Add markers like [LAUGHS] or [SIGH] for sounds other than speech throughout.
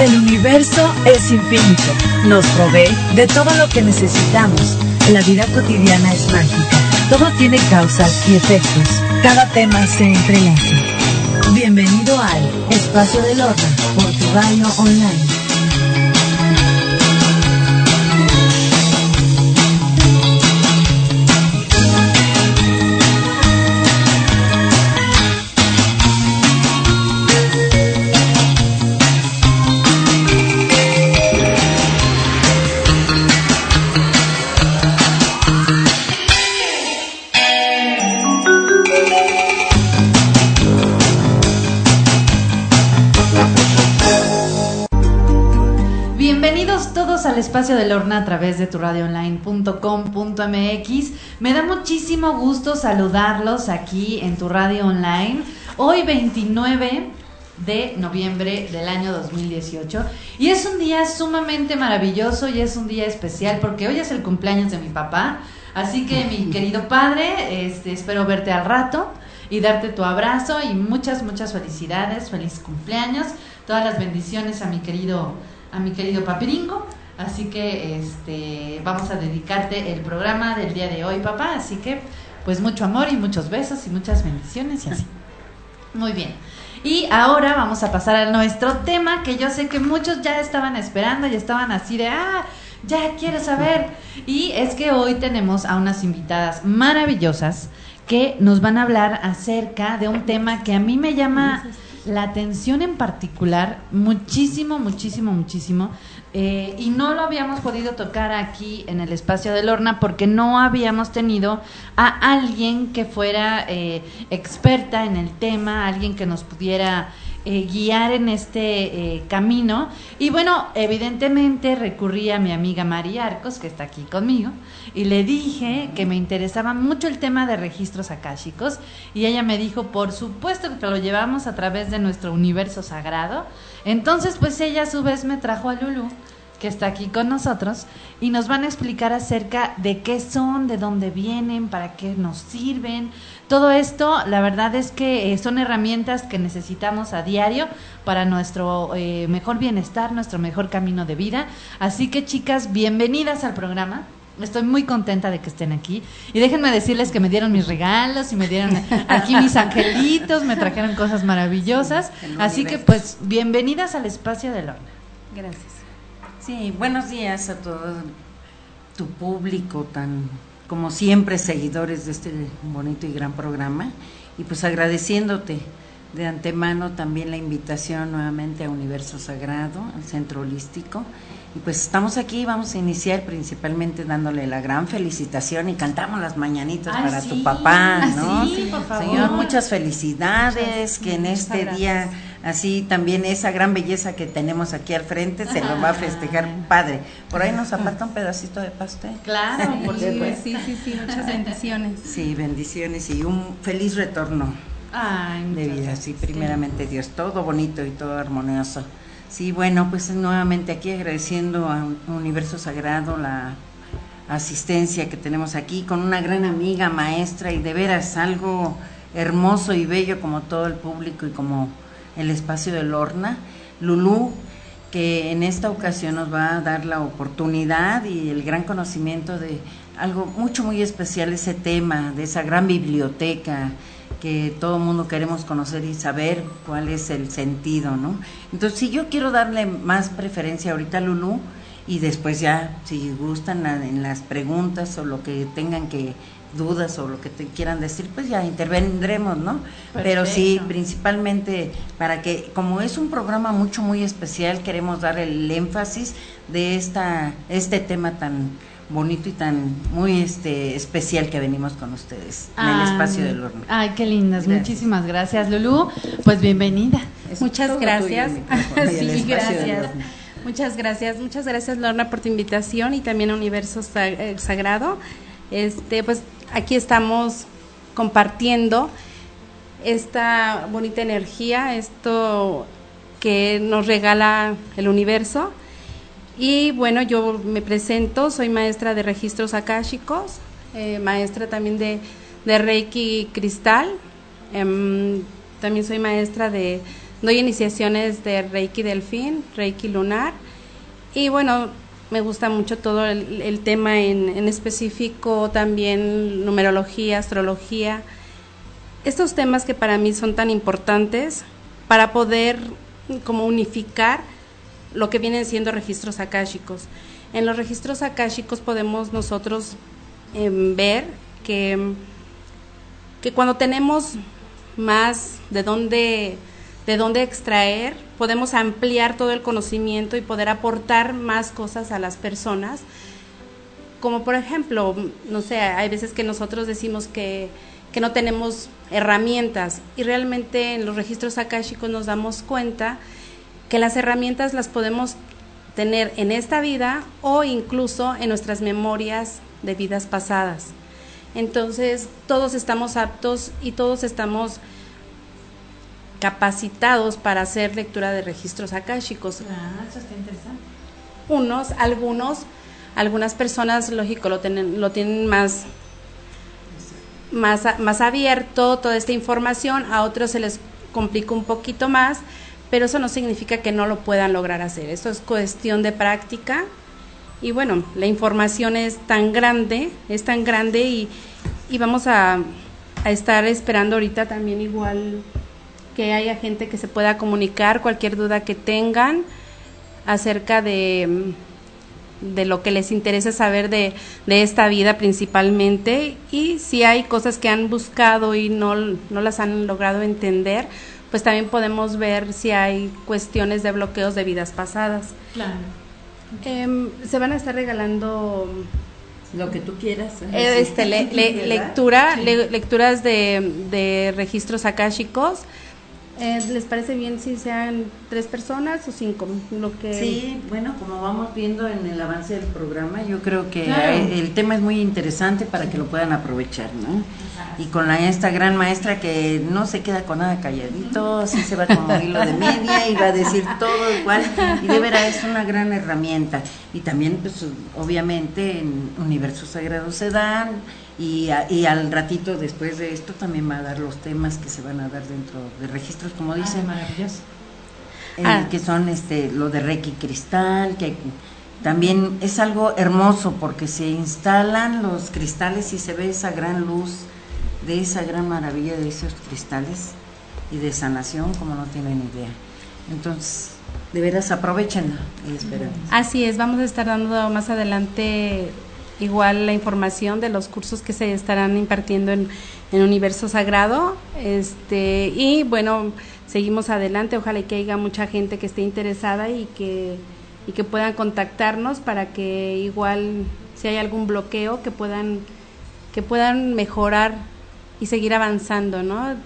El universo es infinito. Nos provee de todo lo que necesitamos. La vida cotidiana es mágica. Todo tiene causas y efectos. Cada tema se entrelaza. Bienvenido al Espacio del Horno por tu radio online. Espacio de Lorna a través de tu radioonline.com.mx. Me da muchísimo gusto saludarlos aquí en tu radio online. Hoy 29 de noviembre del año 2018 y es un día sumamente maravilloso y es un día especial porque hoy es el cumpleaños de mi papá. Así que mi [LAUGHS] querido padre, este, espero verte al rato y darte tu abrazo y muchas muchas felicidades, feliz cumpleaños, todas las bendiciones a mi querido a mi querido papiringo Así que este, vamos a dedicarte el programa del día de hoy, papá. Así que, pues mucho amor y muchos besos y muchas bendiciones y así. Muy bien. Y ahora vamos a pasar a nuestro tema que yo sé que muchos ya estaban esperando y estaban así de, ah, ya quiero saber. Y es que hoy tenemos a unas invitadas maravillosas que nos van a hablar acerca de un tema que a mí me llama la atención en particular muchísimo, muchísimo, muchísimo. Eh, y no lo habíamos podido tocar aquí en el espacio de Lorna porque no habíamos tenido a alguien que fuera eh, experta en el tema, alguien que nos pudiera eh, guiar en este eh, camino. Y bueno, evidentemente recurrí a mi amiga María Arcos, que está aquí conmigo, y le dije que me interesaba mucho el tema de registros akáshicos. Y ella me dijo, por supuesto que lo llevamos a través de nuestro universo sagrado. Entonces, pues ella a su vez me trajo a Lulu que está aquí con nosotros y nos van a explicar acerca de qué son, de dónde vienen, para qué nos sirven. Todo esto, la verdad es que eh, son herramientas que necesitamos a diario para nuestro eh, mejor bienestar, nuestro mejor camino de vida. Así que chicas, bienvenidas al programa. Estoy muy contenta de que estén aquí. Y déjenme decirles que me dieron mis regalos y me dieron aquí mis angelitos, me trajeron cosas maravillosas. Así que pues bienvenidas al espacio de Lorna. Gracias. Sí, buenos días a todo tu público, tan como siempre seguidores de este bonito y gran programa. Y pues agradeciéndote de antemano también la invitación nuevamente a Universo Sagrado, al Centro Holístico. Y pues estamos aquí, vamos a iniciar principalmente dándole la gran felicitación y cantamos las mañanitas para tu papá, ¿no? Sí, por favor. Señor, muchas felicidades, que en este día así también esa gran belleza que tenemos aquí al frente se lo va a festejar padre. Por ahí nos aparta un pedacito de pastel. Claro, por [LAUGHS] supuesto. Sí, sí, sí, muchas bendiciones. Sí, bendiciones y un feliz retorno Ay, de vida, sí, primeramente Dios, todo bonito y todo armonioso. Sí, bueno, pues nuevamente aquí agradeciendo a Universo Sagrado la asistencia que tenemos aquí con una gran amiga, maestra y de veras algo hermoso y bello como todo el público y como el espacio de Lorna, Lulú, que en esta ocasión nos va a dar la oportunidad y el gran conocimiento de algo mucho, muy especial, ese tema, de esa gran biblioteca que todo el mundo queremos conocer y saber cuál es el sentido, ¿no? Entonces, si yo quiero darle más preferencia ahorita a Lulú y después ya, si gustan en las preguntas o lo que tengan que dudas o lo que te quieran decir, pues ya intervendremos, ¿no? Pero sí, principalmente para que, como es un programa mucho, muy especial, queremos dar el énfasis de esta, este tema tan bonito y tan muy este especial que venimos con ustedes en el espacio del horno. Ay, qué lindas, muchísimas gracias, Lulú. Pues bienvenida. muchas gracias. [LAUGHS] sí, gracias. Muchas gracias, muchas gracias Lorna por tu invitación y también a Universo eh, Sagrado. Este, pues aquí estamos compartiendo esta bonita energía, esto que nos regala el universo. Y bueno, yo me presento, soy maestra de registros akáshicos, eh, maestra también de, de Reiki Cristal, em, también soy maestra de doy iniciaciones de Reiki Delfín, Reiki Lunar. Y bueno, me gusta mucho todo el, tema en, en, específico, también numerología, astrología, estos temas que para mí son tan importantes para poder como unificar lo que vienen siendo registros akáshicos. En los registros akáshicos podemos nosotros em, ver que, que cuando tenemos más de dónde, de dónde extraer, podemos ampliar todo el conocimiento y poder aportar más cosas a las personas. Como por ejemplo, no sé, hay veces que nosotros decimos que, que no tenemos herramientas y realmente en los registros akáshicos nos damos cuenta que las herramientas las podemos tener en esta vida o incluso en nuestras memorias de vidas pasadas. Entonces, todos estamos aptos y todos estamos capacitados para hacer lectura de registros akáshicos. Ah, eso está interesante. Unos, algunos, algunas personas, lógico, lo tienen, lo tienen más, más, más abierto toda esta información, a otros se les complica un poquito más, pero eso no significa que no lo puedan lograr hacer. Esto es cuestión de práctica. Y bueno, la información es tan grande, es tan grande y, y vamos a, a estar esperando ahorita también igual que haya gente que se pueda comunicar cualquier duda que tengan acerca de, de lo que les interesa saber de, de, esta vida principalmente y si hay cosas que han buscado y no, no las han logrado entender, pues también podemos ver si hay cuestiones de bloqueos de vidas pasadas. Claro. Eh, se van a estar regalando lo que tú quieras. Eh, este, le, le, [LAUGHS] lectura, sí. le, lecturas de, de registros akáshicos eh, ¿Les parece bien si sean tres personas o cinco? Lo que... Sí, bueno, como vamos viendo en el avance del programa, yo creo que claro. el tema es muy interesante para que lo puedan aprovechar, ¿no? Y con la, esta gran maestra que no se queda con nada calladito, sí se va como hilo de media y va a decir todo igual, y de veras es una gran herramienta. Y también, pues, obviamente, en Universo Sagrado se dan y, a, y, al ratito después de esto también va a dar los temas que se van a dar dentro de registros, como dicen, ah, maravilloso. Eh, ah. que son este lo de Reiki Cristal, que también es algo hermoso porque se instalan los cristales y se ve esa gran luz de esa gran maravilla de esos cristales y de sanación como no tienen idea. Entonces, de veras aprovechenlo y esperen. Así es, vamos a estar dando más adelante igual la información de los cursos que se estarán impartiendo en, en Universo Sagrado. Este, y bueno, seguimos adelante, ojalá que haya mucha gente que esté interesada y que, y que puedan contactarnos para que igual si hay algún bloqueo que puedan, que puedan mejorar y seguir avanzando, ¿no?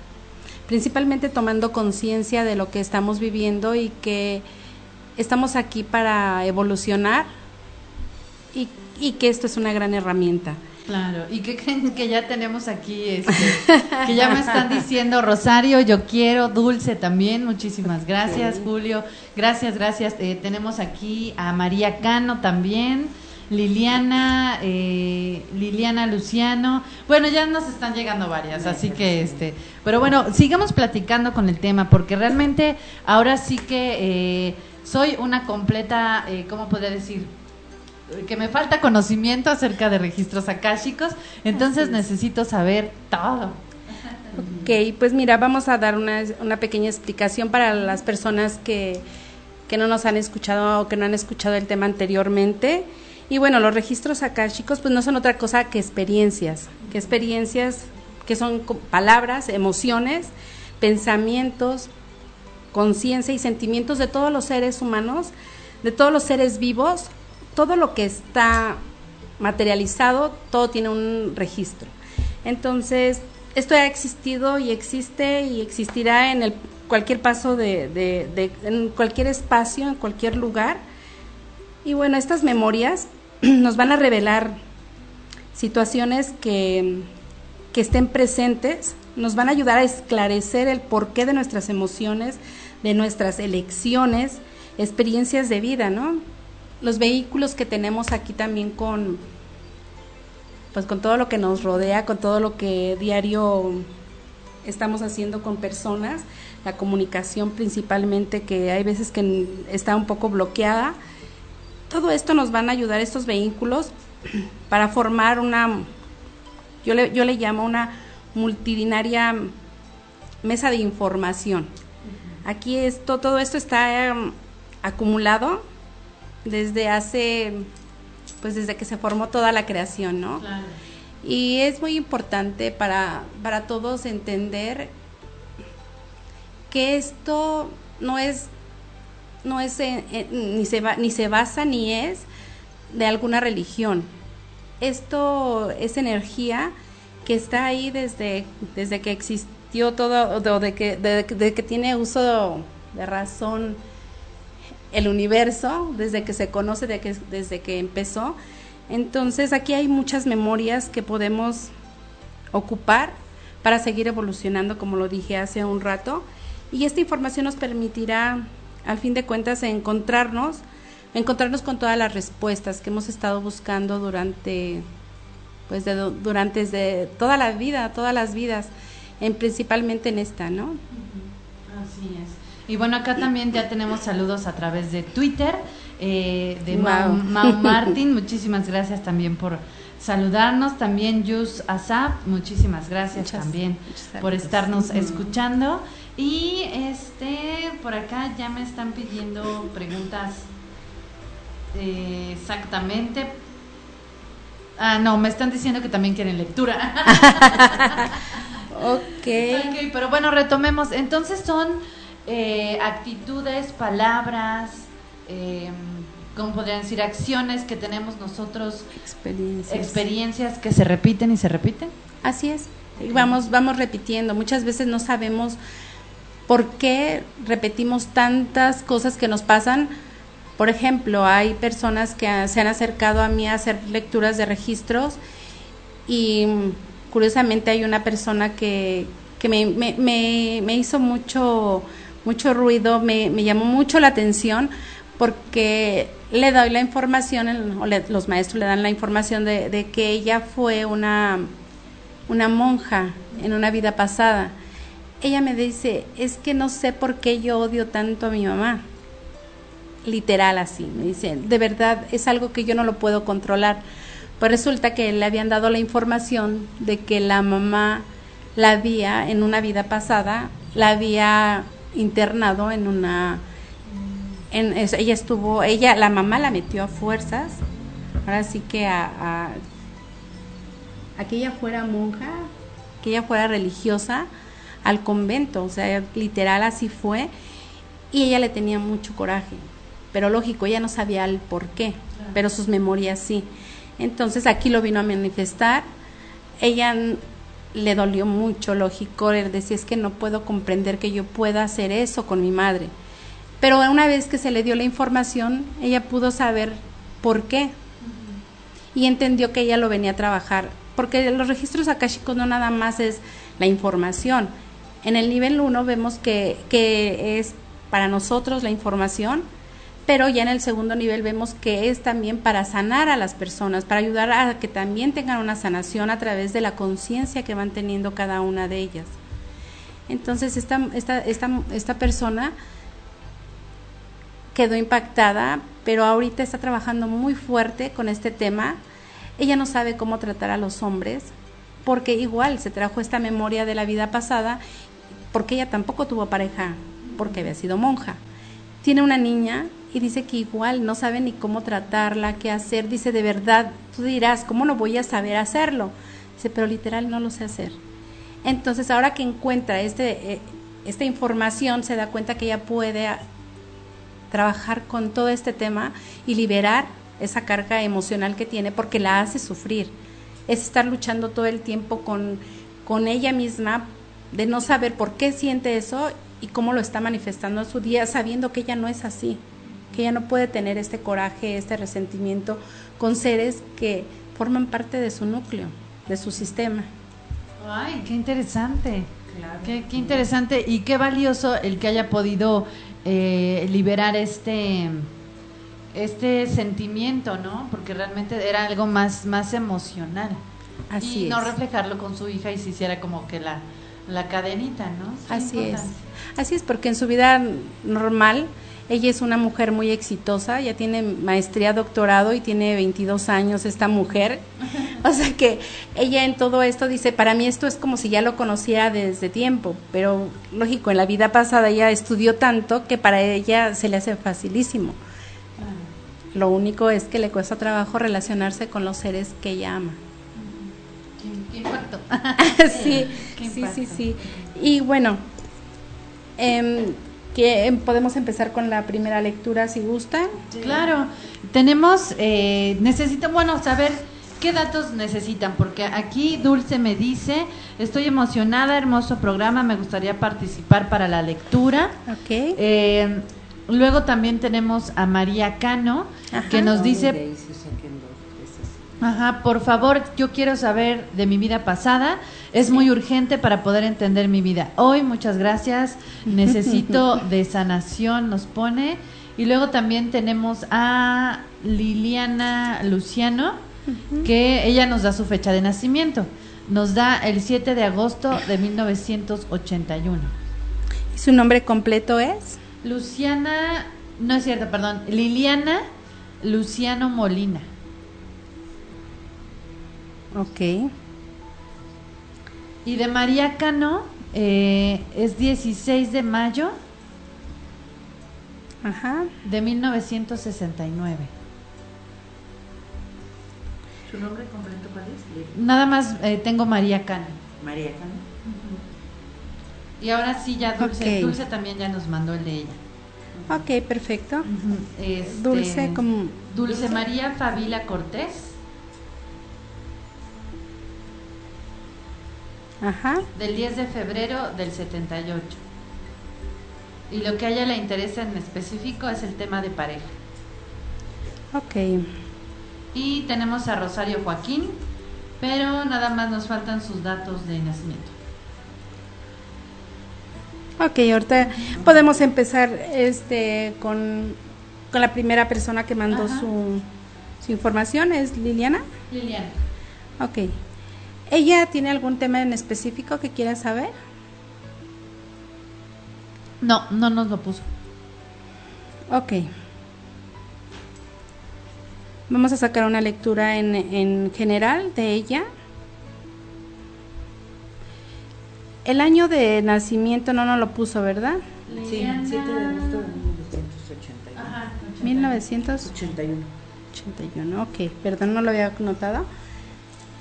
Principalmente tomando conciencia de lo que estamos viviendo y que estamos aquí para evolucionar y y que esto es una gran herramienta. Claro, y que creen que ya tenemos aquí, este, [LAUGHS] que ya me están diciendo Rosario, yo quiero, Dulce también, muchísimas gracias, Julio, gracias, gracias. Eh, tenemos aquí a María Cano también, Liliana, eh, Liliana Luciano, bueno, ya nos están llegando varias, así que este, pero bueno, sigamos platicando con el tema, porque realmente ahora sí que eh, soy una completa, eh, ¿cómo podría decir? Que me falta conocimiento acerca de registros akáshicos, entonces necesito saber todo. Ok, pues mira, vamos a dar una, una pequeña explicación para las personas que, que no nos han escuchado o que no han escuchado el tema anteriormente. Y bueno, los registros akáshicos pues no son otra cosa que experiencias, que experiencias que son palabras, emociones, pensamientos, conciencia y sentimientos de todos los seres humanos, de todos los seres vivos todo lo que está materializado, todo tiene un registro. Entonces, esto ha existido y existe y existirá en el, cualquier paso de, en cualquier espacio, en cualquier lugar. Y bueno, estas memorias [CLEARS THROAT] nos van a revelar situaciones que, que estén presentes, nos van a ayudar a esclarecer el porqué de nuestras emociones, de nuestras elecciones, experiencias de vida, ¿no? Los vehículos que tenemos aquí también con pues con todo lo que nos rodea, con todo lo que diario estamos haciendo con personas, la comunicación principalmente, que hay veces que está un poco bloqueada. Todo esto nos van a ayudar estos vehículos para formar una, yo le, yo le llamo una multidinaria mesa de información. Aquí esto, todo esto está em, acumulado desde hace, pues desde que se formó toda la creación, ¿no? Y es muy importante para, para todos entender que esto no es, no es ni, se ni se basa ni es de alguna religión. Esto es energía que está ahí desde, desde que existió todo, de, que, de, que tiene uso de razón el universo, desde que se conoce, que, desde que empezó. Entonces aquí hay muchas memorias que podemos ocupar para seguir evolucionando, como lo dije hace un rato. Y esta información nos permitirá, al fin de cuentas, encontrarnos, encontrarnos con todas las respuestas que hemos estado buscando durante pues de, durante toda la vida, todas las vidas, en, principalmente en esta, ¿no? Así es. Y bueno, acá también ya tenemos saludos a través de Twitter eh, de Mau, Martin. Muchísimas gracias también por saludarnos. También Yus Asap, muchísimas gracias también por estarnos escuchando. Y este, por acá ya me están pidiendo preguntas eh, exactamente Ah, no, me están diciendo que también quieren lectura. [LAUGHS] [LAUGHS] okay. ok. pero bueno, retomemos. Entonces son eh, actitudes, palabras, eh, ¿cómo podrían decir? Acciones que tenemos nosotros. Experiencias. Experiencias que se repiten y se repiten. Así es. Vamos, vamos repitiendo. Muchas veces no sabemos por qué repetimos tantas cosas que nos pasan por ejemplo, hay personas que se han acercado a mí a hacer lecturas de registros y curiosamente hay una persona que, que me, me, me, hizo mucho, mucho ruido, me, me, llamó mucho la atención porque le doy la información, o los maestros le dan la información de, que ella fue una, una monja en una vida pasada. Ella me dice, es que no sé por qué yo odio tanto a mi mamá literal así, me dicen, de verdad es algo que yo no lo puedo controlar. Pues resulta que le habían dado la información de que la mamá la había, en una vida pasada, la había internado en una... En, ella estuvo, ella, la mamá la metió a fuerzas, ahora sí que a, a, que ella fuera monja, que ella fuera religiosa, al convento, o sea, literal así fue, y ella le tenía mucho coraje pero lógico, ella no sabía el por qué, pero sus memorias sí. Entonces aquí lo vino a manifestar, ella le dolió mucho, lógico, él decía es que no puedo comprender que yo pueda hacer eso con mi madre. Pero una vez que se le dio la información, ella pudo saber por qué y entendió que ella lo venía a trabajar, porque los registros akashicos no nada más es la información. En el nivel 1 vemos que, que es para nosotros la información, pero ya en el segundo nivel vemos que es también para sanar a las personas, para ayudar a que también tengan una sanación a través de la conciencia que van teniendo cada una de ellas. Entonces esta, esta, esta, esta persona quedó impactada, pero ahorita está trabajando muy fuerte con este tema. Ella no sabe cómo tratar a los hombres, porque igual se trajo esta memoria de la vida pasada, porque ella tampoco tuvo pareja, porque había sido monja. Tiene una niña y dice que igual no sabe ni cómo tratarla, qué hacer. Dice, de verdad, tú dirás, ¿cómo no voy a saber hacerlo? Dice, pero literal no lo sé hacer. Entonces, ahora que encuentra este, eh, esta información, se da cuenta que ella puede trabajar con todo este tema y liberar esa carga emocional que tiene porque la hace sufrir. Es estar luchando todo el tiempo con, con ella misma de no saber por qué siente eso y cómo lo está manifestando en su día, sabiendo que ella no es así que ella no puede tener este coraje, este resentimiento con seres que forman parte de su núcleo, de su sistema. Ay, qué interesante. Qué, interesante y qué valioso el que haya podido eh, liberar este este sentimiento, ¿no? Porque realmente era algo más más emocional. Así y no reflejarlo con su hija y se hiciera como que la la cadenita, ¿no? Así es. Así es, porque en su vida normal ella es una mujer muy exitosa, ya tiene maestría, doctorado y tiene 22 años esta mujer. [LAUGHS] O sea que ella en todo esto dice, para mí esto es como si ya lo conocía desde tiempo, pero lógico, en la vida pasada ella estudió tanto que para ella se le hace facilísimo. Ah. Lo único es que le cuesta trabajo relacionarse con los seres que ella ama. ¿Qué, impacto? [LAUGHS] [LAUGHS] sí, sí, sí, sí. Y bueno, eh, que em, podemos empezar con la primera lectura si gustan. Claro, tenemos, eh, necesito, bueno, saber qué datos necesitan, porque aquí Dulce me dice, estoy emocionada, hermoso programa, me gustaría participar para la lectura. Ok. Eh, luego también tenemos a María Cano, que nos dice... Ajá, por favor, yo quiero saber de mi vida pasada. Es muy urgente para poder entender mi vida. Hoy, muchas gracias. Necesito [LAUGHS] de sanación, nos pone. Y luego también tenemos a Liliana Luciano, que ella nos da su fecha de nacimiento. Nos da el 7 de agosto de 1981. ¿Y su nombre completo es? Luciana, no es cierto, perdón, Liliana Luciano Molina. Ok. Y de María Cano eh, es 16 de mayo Ajá. de 1969. ¿Su nombre completo cuál es? Nada más eh, tengo María Cano. María Cano. Y ahora sí, ya Dulce. Dulce también ya nos mandó el de ella. Ok, perfecto. Este, Dulce como... Dulce María Fabila Cortés. Ajá. Del 10 de febrero del 78. Y lo que a ella le interesa en específico es el tema de pareja. Ok. Y tenemos a Rosario Joaquín, pero nada más nos faltan sus datos de nacimiento. Ok, ahorita podemos empezar este con, con la primera persona que mandó su, su información, ¿es Liliana? Liliana. Ok. ¿Ella tiene algún tema en específico que quiera saber? No, no nos lo puso. Ok. Vamos a sacar una lectura en, en general de ella. El año de nacimiento no nos lo puso, ¿verdad? Sí, 7 de agosto de 1981. Ajá, 1981. 81, ok. Perdón, no lo había notado.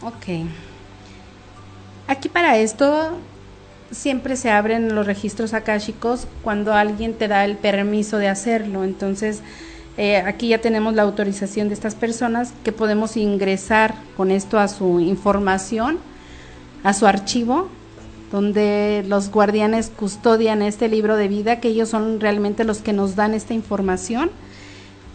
Ok. Aquí para esto siempre se abren los registros akáshicos cuando alguien te da el permiso de hacerlo. Entonces, eh, aquí ya tenemos la autorización de estas personas que podemos ingresar con esto a su información, a su archivo, donde los guardianes custodian este libro de vida, que ellos son realmente los que nos dan esta información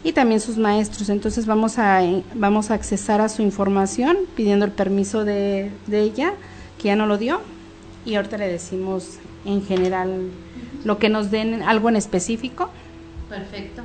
y también sus maestros. Entonces vamos a, vamos a accesar a su información pidiendo el permiso de ella que ya no lo dio y ahorita le decimos en general lo que nos den algo en específico. Perfecto.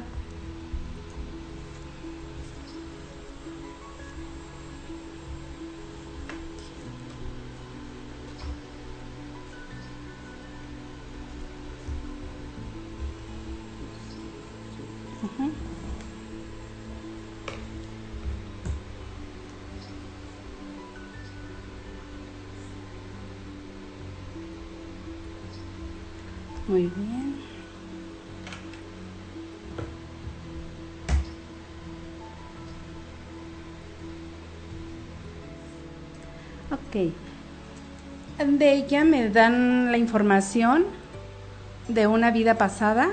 Ella me dan la información de una vida pasada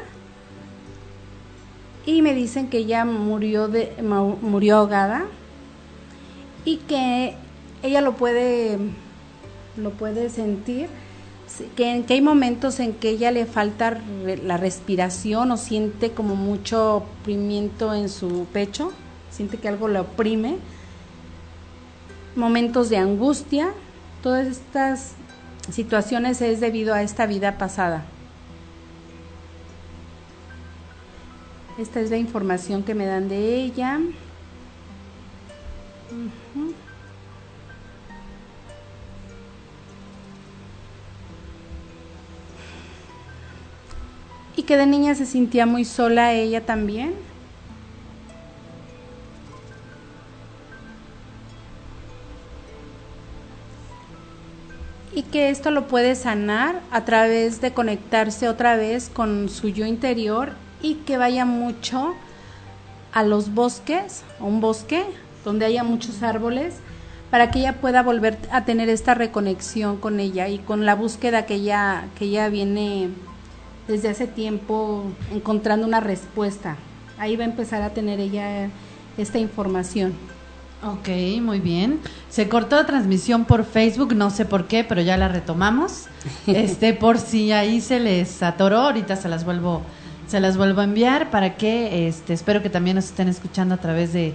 y me dicen que ella murió de murió ahogada y que ella lo puede lo puede sentir que, hay momentos en que ella le falta la respiración o siente como mucho oprimimiento en su pecho, siente que algo le oprime, momentos de angustia, todas estas situaciones es debido a esta vida pasada. Esta es la información que me dan de ella. Y que de niña se sentía muy sola ella también. Que esto lo puede sanar a través de conectarse otra vez con su yo interior y que vaya mucho a los bosques, a un bosque donde haya muchos árboles, para que ella pueda volver a tener esta reconexión con ella y con la búsqueda que ella, que ella viene desde hace tiempo encontrando una respuesta. Ahí va a empezar a tener ella esta información. Ok, muy bien. Se cortó la transmisión por Facebook, no sé por qué, pero ya la retomamos. [LAUGHS] Este, por si ahí se les atoró, ahorita se las vuelvo, se las vuelvo a enviar para que, este, espero que también nos estén escuchando a través de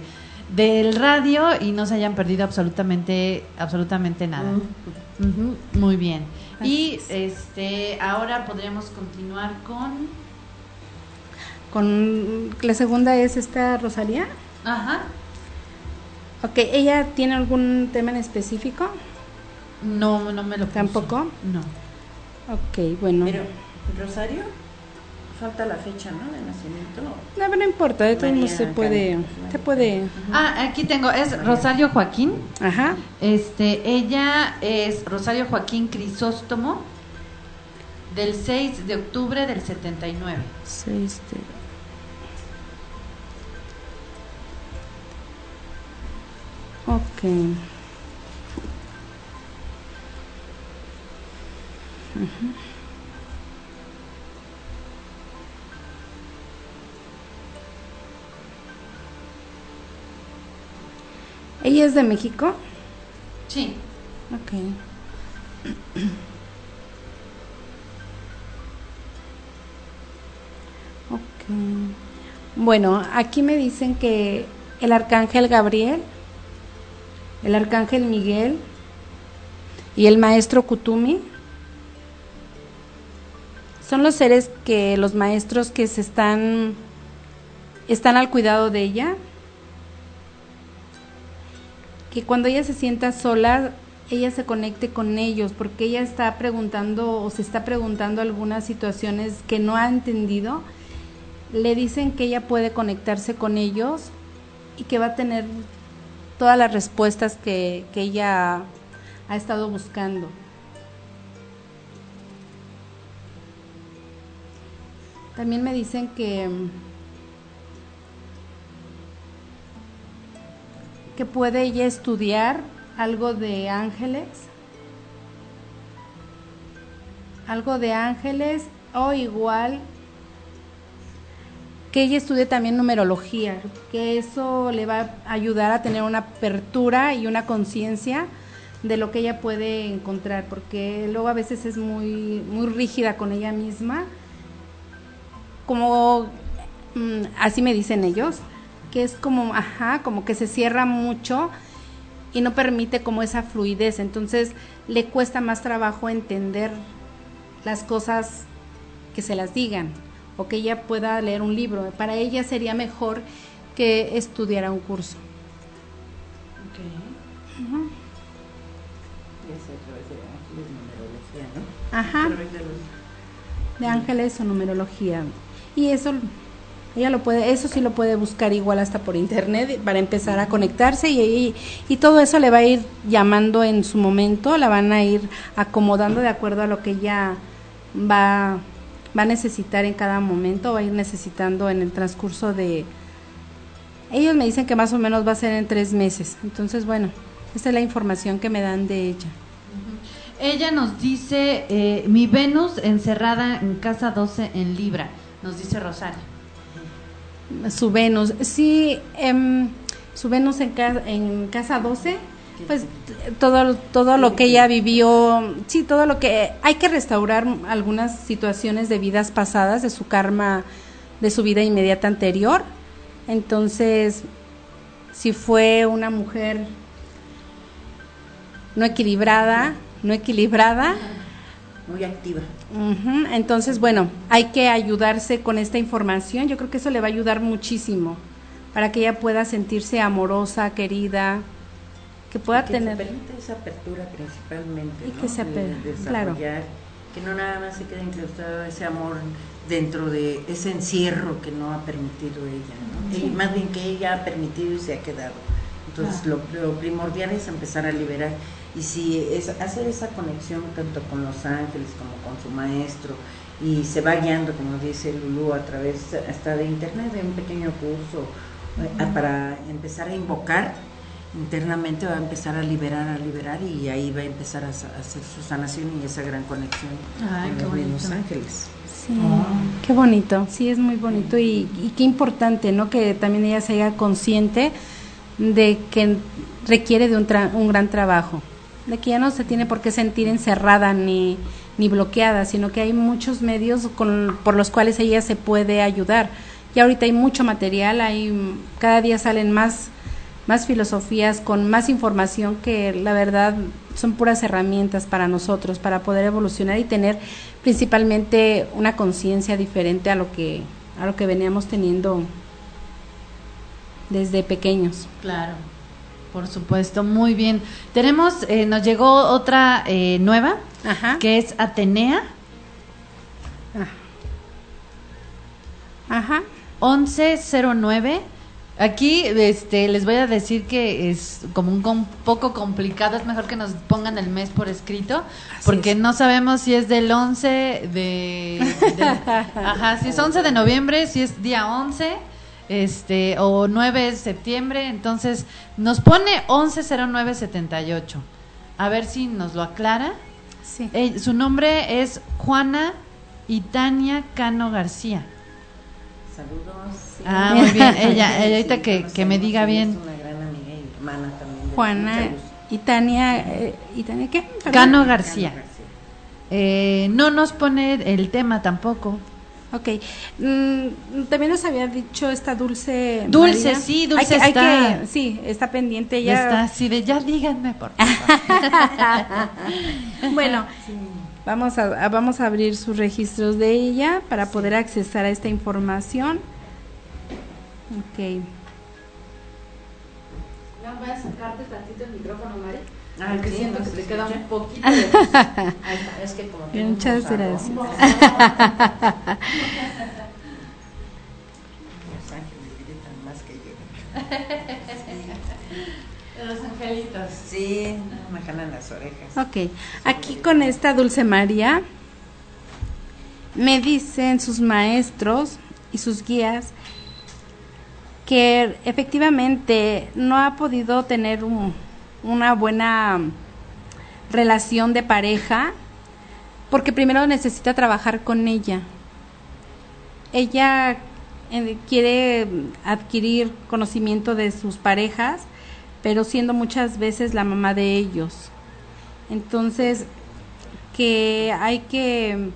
del radio y no se hayan perdido absolutamente, absolutamente nada. muy bien. Y este, ahora podríamos continuar con. Con la segunda es esta Rosalía. Ajá. Ok, ¿ella tiene algún tema en específico? No, no me lo ¿Tampoco? No. Ok, bueno. Pero, ¿Rosario? falta la fecha, ¿no? De nacimiento. No, no importa, de todos modos se puede, se puede. Ah, aquí tengo, es Rosario Joaquín. Ajá. Este, ella es Rosario Joaquín Crisóstomo del 6 de octubre del 79. 6 de Ok. Uh ¿Ella es de México? Sí. Ok. ok. Bueno, aquí me dicen que el arcángel Gabriel, el arcángel Miguel y el maestro Kutumi son los seres que los maestros que se están están al cuidado de ella que cuando ella se sienta sola, ella se conecte con ellos, porque ella está preguntando o se está preguntando algunas situaciones que no ha entendido. Le dicen que ella puede conectarse con ellos y que va a tener todas las respuestas que, que ella ha estado buscando. También me dicen que que puede ella estudiar algo de ángeles, algo de ángeles o igual que ella estudie también numerología, que eso le va a ayudar a tener una apertura y una conciencia de lo que ella puede encontrar, porque luego a veces es muy, muy rígida con ella misma, como mm, así me dicen ellos, que es como, ajá, como que se cierra mucho y no permite como esa fluidez, entonces le cuesta más trabajo entender las cosas que se las digan o que ella pueda leer un libro. Para ella sería mejor que estudiara un curso. Ajá. De ángeles o numerología. Y eso ella lo puede, eso sí lo puede buscar igual hasta por internet para empezar a conectarse y, y, todo eso le va a ir llamando en su momento, la van a ir acomodando de acuerdo a lo que ella va, va a necesitar en cada momento, va a ir necesitando en el transcurso de... Ellos me dicen que más o menos va a ser en tres meses, entonces bueno, esta es la información que me dan de ella. Ella nos dice, eh, mi Venus encerrada en casa 12 en Libra, nos dice Rosario su Venus. Sí, em, su Venus en, en casa 12, pues todo, todo lo que ella vivió, sí, todo lo que hay que restaurar algunas situaciones de vidas pasadas, de su karma, de su vida inmediata anterior. Entonces, si fue una mujer no equilibrada, no equilibrada, muy activa. Entonces, bueno, hay que ayudarse con esta información. Yo creo que eso le va a ayudar muchísimo para que ella pueda sentirse amorosa, querida, que pueda tener. esa apertura principalmente, y que se claro. que no nada más se quede enclaustrado ese amor dentro de ese encierro que no ha permitido ella, más bien que ella ha permitido y se ha quedado. Entonces lo, primordial es empezar a liberar. Y si es hacer esa conexión tanto con los ángeles como con su maestro y se va guiando, como dice Lulu, a través hasta de internet, de un pequeño curso eh, para empezar a invocar internamente va a empezar a liberar, a liberar y ahí va a empezar a, hacer su sanación y esa gran conexión con los ángeles. Sí, qué bonito, sí, es muy bonito y, y, qué importante, ¿no? Que también ella se haga consciente de que requiere de un, un gran trabajo, de que ya no se tiene por qué sentir encerrada ni, ni bloqueada, sino que hay muchos medios con, por los cuales ella se puede ayudar. Y ahorita hay mucho material, hay cada día salen más más filosofías, con más información que la verdad son puras herramientas para nosotros, para poder evolucionar y tener principalmente una conciencia diferente a lo que a lo que veníamos teniendo desde pequeños. Claro, por supuesto, muy bien. Tenemos, eh, nos llegó otra eh, nueva, que es Atenea. Ah. Ajá. 1109 Aquí este, les voy a decir que es como un poco complicado, es mejor que nos pongan el mes por escrito, porque no sabemos si es del 11 de, [LAUGHS] Ajá, si es 11 de noviembre, si es día 11, este, o 9 de septiembre, entonces nos pone 110978. A ver si nos lo aclara. Sí. Eh, su nombre es Juana Itania Cano García. Saludos. Ah, [LAUGHS] muy bien. Ella, ahorita que, que me diga bien. Una gran amiga y hermana también. Juana y Tania, eh, ¿y Tania qué? Cano García. Eh, no nos pone el tema tampoco. Ok. Mm, también nos había dicho esta Dulce. Dulce, sí, Dulce está. sí, está pendiente ya. Está sí, de ya díganme, por [LAUGHS] favor. bueno, vamos, a, vamos a abrir sus registros de ella para poder accesar a esta información. Ok. Ya voy a sacarte tantito el micrófono, Mari. Ah, porque siento que te queda un poquito de... [LAUGHS] es que como Muchas gracias. [LAUGHS] [LAUGHS] Los angelitos. Sí, me jalan las orejas. Ok, aquí con esta Dulce María me dicen sus maestros y sus guías que efectivamente no ha podido tener una buena relación de pareja porque primero necesita trabajar con ella. Ella eh, quiere adquirir conocimiento de sus parejas, pero siendo muchas veces la mamá de ellos. Entonces, que hay que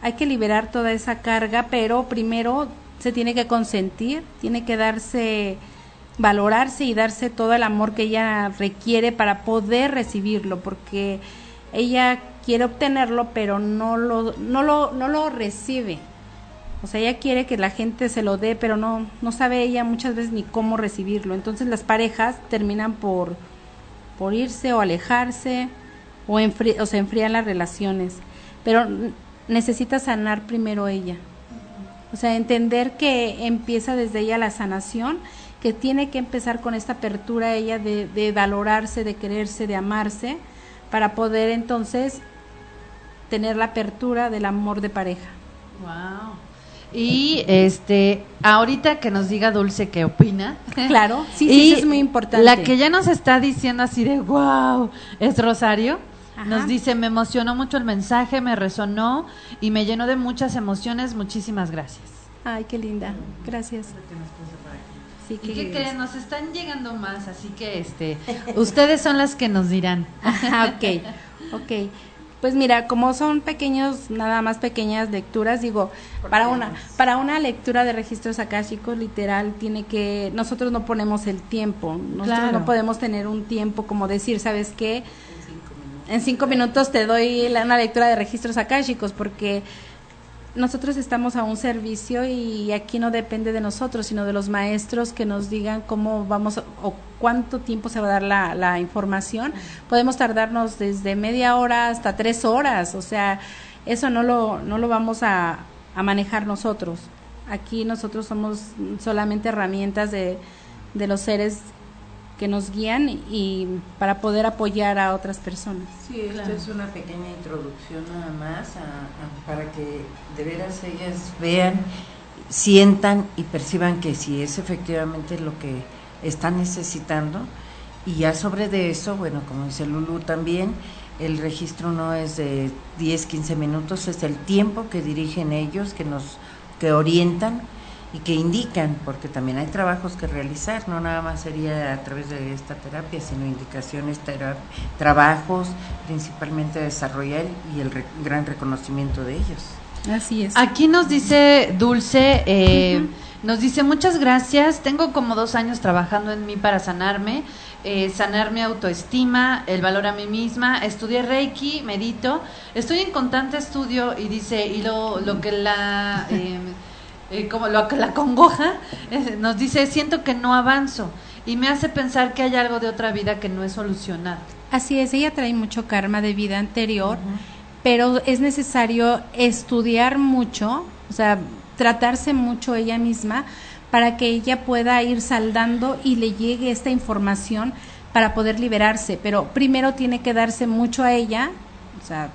hay que liberar toda esa carga, pero primero se tiene que consentir, tiene que darse, valorarse y darse todo el amor que ella requiere para poder recibirlo, porque ella quiere obtenerlo, pero no lo, no lo, no lo recibe. O sea, ella quiere que la gente se lo dé, pero no, no sabe ella muchas veces ni cómo recibirlo. Entonces las parejas terminan por, por irse o alejarse o, o se enfrían las relaciones. Pero necesita sanar primero ella. O sea, entender que empieza desde ella la sanación, que tiene que empezar con esta apertura ella de, de valorarse, de quererse, de amarse, para poder entonces tener la apertura del amor de pareja. Wow. Y este, ahorita que nos diga Dulce qué opina. Claro, sí, sí, [LAUGHS] es muy importante. La que ya nos está diciendo así de wow, es Rosario. Nos dice, me emocionó mucho el mensaje, me resonó y me llenó de muchas emociones. Muchísimas gracias. Ay, qué linda. Gracias. Sí, ¿Y qué creen? Nos están llegando más, así que este, ustedes son las que nos dirán. [LAUGHS] ok, ok. Pues mira, como son pequeños, nada más pequeñas lecturas, digo, para una, para una lectura de registros akáshicos literal tiene que, nosotros no ponemos el tiempo, nosotros no podemos tener un tiempo como decir, ¿sabes qué? en cinco minutos. te doy una lectura de registros akáshicos porque nosotros estamos a un servicio y aquí no depende de nosotros, sino de los maestros que nos digan cómo vamos o cuánto tiempo se va a dar la, la información. Podemos tardarnos desde media hora hasta tres horas, o sea, eso no lo, no lo vamos a, a manejar nosotros. Aquí nosotros somos solamente herramientas de, de los seres que nos guían y para poder apoyar a otras personas. Sí, esto es una pequeña introducción nada más para que de veras ellas vean, sientan y perciban que si es efectivamente lo que están necesitando y ya sobre de eso, bueno, como dice Lulu también, el registro no es de 10, 15 minutos, es el tiempo que dirigen ellos, que nos que orientan y que indican, porque también hay trabajos que realizar, no nada más sería a través de esta terapia, sino indicaciones, trabajos, principalmente desarrollar y el gran reconocimiento de ellos. Así es. Aquí nos dice Dulce, eh, nos dice muchas gracias, tengo como dos años trabajando en mí para sanarme, eh, sanar mi autoestima, el valor a mí misma, estudié Reiki, medito, estoy en constante estudio y dice, y lo, lo que la... [LAUGHS] Eh, eh, como lo que la congoja, nos dice, siento que no avanzo y me hace pensar que hay algo de otra vida que no es solucionado. Así es, ella trae mucho karma de vida anterior, pero es necesario estudiar mucho, o sea, tratarse mucho ella misma para que ella pueda ir saldando y le llegue esta información para poder liberarse, pero primero tiene que darse mucho a ella, o sea,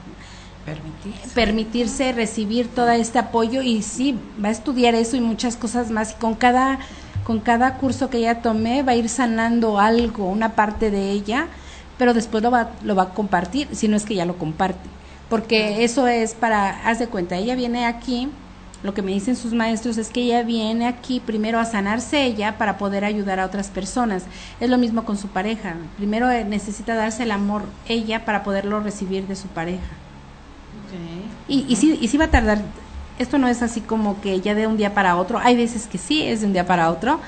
permitirse. recibir todo este apoyo y sí, va a estudiar eso y muchas cosas más y con cada con cada curso que ella tome va a ir sanando algo, una parte de ella, pero después lo va, lo va a compartir, si no es que ya lo comparte, porque eso es para, haz de cuenta, ella viene aquí, lo que me dicen sus maestros es que ella viene aquí primero a sanarse ella para poder ayudar a otras personas. Es lo mismo con su pareja. Primero necesita darse el amor ella para poderlo recibir de su pareja. Y, y, sí, y sí va a tardar, esto no es así como que ya de un día para otro, hay veces que sí es de un día para otro,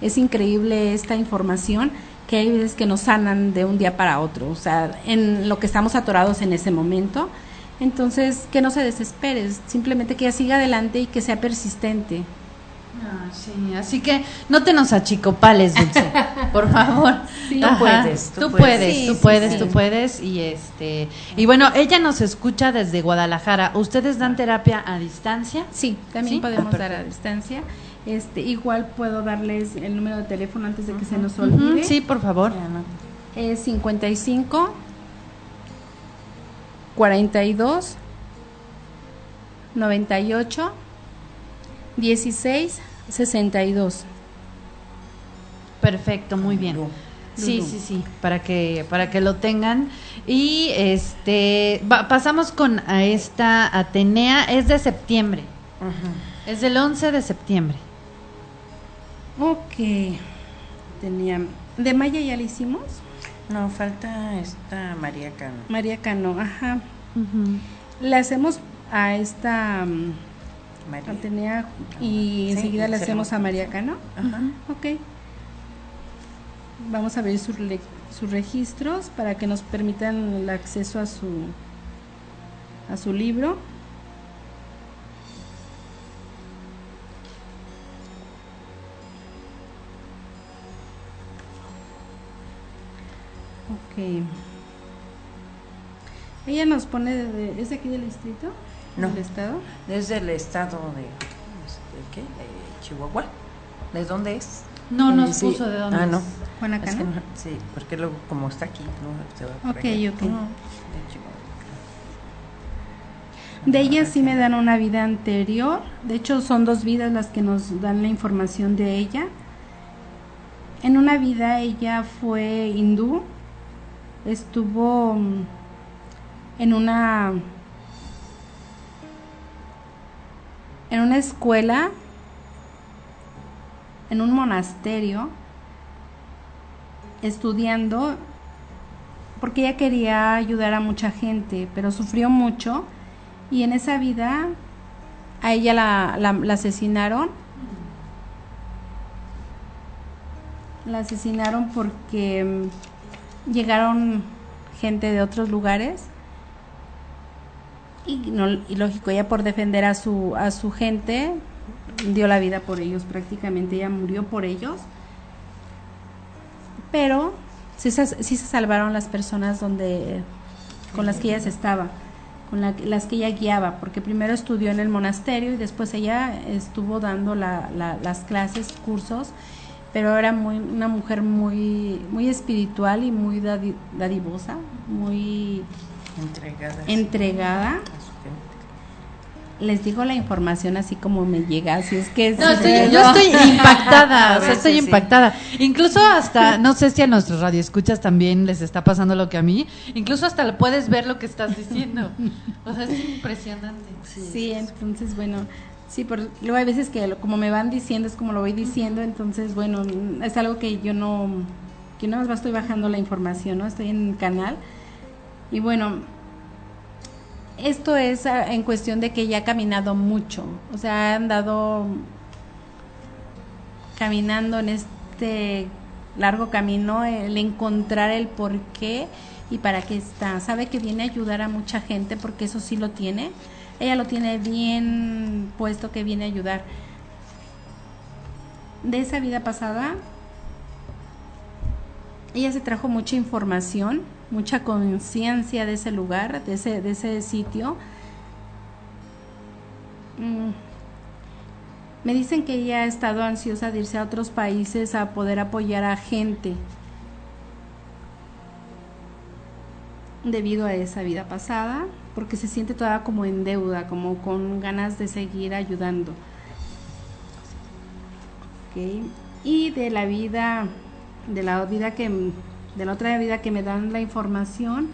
es increíble esta información que hay veces que nos sanan de un día para otro, o sea, en lo que estamos atorados en ese momento. Entonces, que no se desespere, simplemente que siga adelante y que sea persistente. Ah, sí, así que no te nos achicopales, Dulce, [LAUGHS] por favor. Sí, tú puedes, tú, puedes, tú puedes, tú puedes y este y bueno, ella nos escucha desde Guadalajara. ¿Ustedes dan terapia a distancia? Sí, también podemos ah, dar a distancia. Este, igual puedo darles el número de teléfono antes de que se nos olvide. Sí, por favor. Es 55 42 98 16 62. Perfecto, muy bien. Sí, sí, sí, para que para que lo tengan y este pasamos con a esta Atenea es de septiembre. Es del 11 de septiembre. Ok. Tenía de Maya ya la hicimos? No, falta esta María Cano. María Cano, ajá. Le hacemos a esta María. y enseguida le hacemos a María Cano. Ajá. Ok. Vamos a ver sus, sus registros para que nos permitan el acceso a su a su libro. Ok. Ella nos pone, de, ¿es de aquí del distrito? No. ¿Del estado? Desde el estado de, ¿de qué? Chihuahua. ¿De dónde es? No nos puso de dónde Ah, no. ¿Juanacana? sí, porque luego como está aquí, ¿no? Se va ok, ok. de ella sí me dan una vida anterior. De hecho, son dos vidas las que nos dan la información de ella. En una vida ella fue hindú estuvo mm, en una en una escuela en un monasterio estudiando porque ella quería ayudar a mucha gente, pero sufrió mucho y en esa vida a ella la, la asesinaron. La asesinaron porque mm, llegaron gente de otros lugares y, no, y lógico, ella por defender a su, a su gente dio la vida por ellos, prácticamente ella murió por ellos, pero sí se, sí se salvaron las personas donde con las que ella estaba, con las que ella guiaba, porque primero estudió en el monasterio y después ella estuvo dando las clases, cursos, pero era muy, una mujer muy, muy espiritual y muy dadivosa, muy entregada. entregada les digo la información así como me llega, así es que... No, yo estoy [LAUGHS] impactada, o sea, estoy impactada. Incluso hasta, no sé si a nuestros radioescuchas también les está pasando lo que a mí, incluso hasta puedes ver lo que estás diciendo. O sea, es impresionante. Sí, entonces, bueno, sí, por, luego hay veces que como me van diciendo es como lo voy diciendo, entonces, bueno, es algo que yo no, que no más estoy bajando la información, ¿no? Estoy en el canal. Y bueno, esto es ah, en cuestión de que ya ha caminado mucho, o sea, ha andado caminando en este largo camino, el encontrar el por qué y para qué está. Sabe que viene a ayudar a mucha gente porque eso sí lo tiene. Ella lo tiene bien puesto que viene a ayudar. De esa vida pasada, ella se trajo mucha información mucha conciencia de ese lugar, de ese, de ese sitio. Mm. Me dicen que ella ha estado ansiosa de irse a otros países a poder apoyar a gente debido a esa vida pasada, porque se siente toda como en deuda, como con ganas de seguir ayudando. Y de la vida, de la vida que de la otra vida que me dan la información,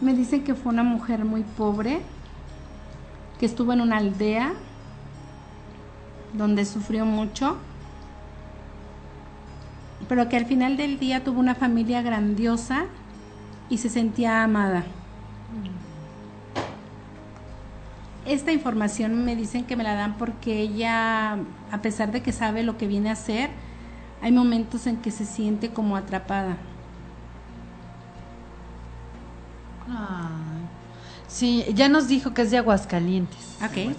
me dicen que fue una mujer muy pobre, que estuvo en una aldea donde sufrió mucho, pero que al final del día tuvo una familia grandiosa y se sentía amada. Esta información me dicen que me la dan porque ella, a pesar de que sabe lo que viene a hacer, hay momentos en que se siente como atrapada. Sí, ya nos dijo que es de Aguascalientes. Ok.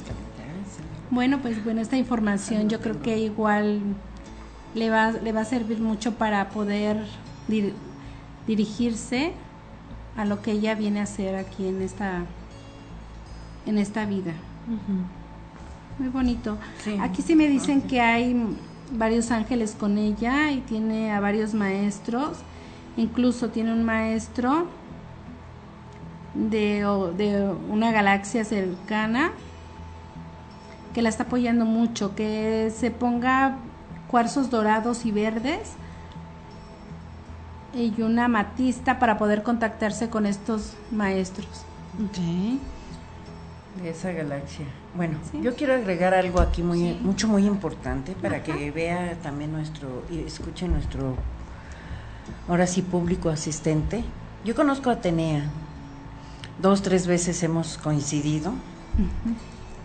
Bueno, pues bueno, esta información yo creo que igual le va, le va a servir mucho para poder dirigirse a lo que ella viene a hacer aquí en esta, en esta vida. Muy bonito. Aquí sí me dicen que hay varios ángeles con ella y tiene a varios maestros. Incluso tiene un maestro de, de una galaxia cercana que la está apoyando mucho, que se ponga cuarzos dorados y verdes y una matista para poder contactarse con estos maestros. De esa galaxia. Bueno, yo quiero agregar algo aquí muy, mucho muy importante para que vea también nuestro y escuche nuestro ahora sí público asistente. Yo conozco a Atenea, dos, tres veces hemos coincidido.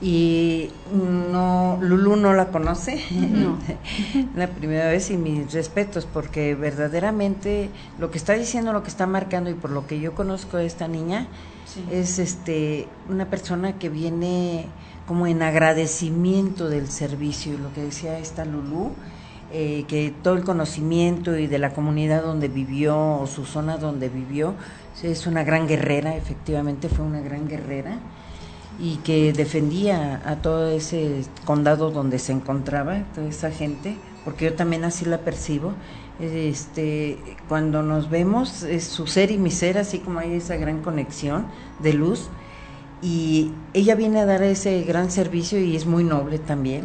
Y no, Lulu no la conoce, no. [LAUGHS] la primera vez y mis respetos, porque verdaderamente lo que está diciendo, lo que está marcando y por lo que yo conozco a esta niña, es este una persona que viene como en agradecimiento del servicio, y lo que decía esta Lulu, eh, que todo el conocimiento y de la comunidad donde vivió o su zona donde vivió, es una gran guerrera, efectivamente fue una gran guerrera y que defendía a todo ese condado donde se encontraba, toda esa gente, porque yo también así la percibo. Este, cuando nos vemos, es su ser y mi ser, así como hay esa gran conexión de luz, y ella viene a dar ese gran servicio y es muy noble también.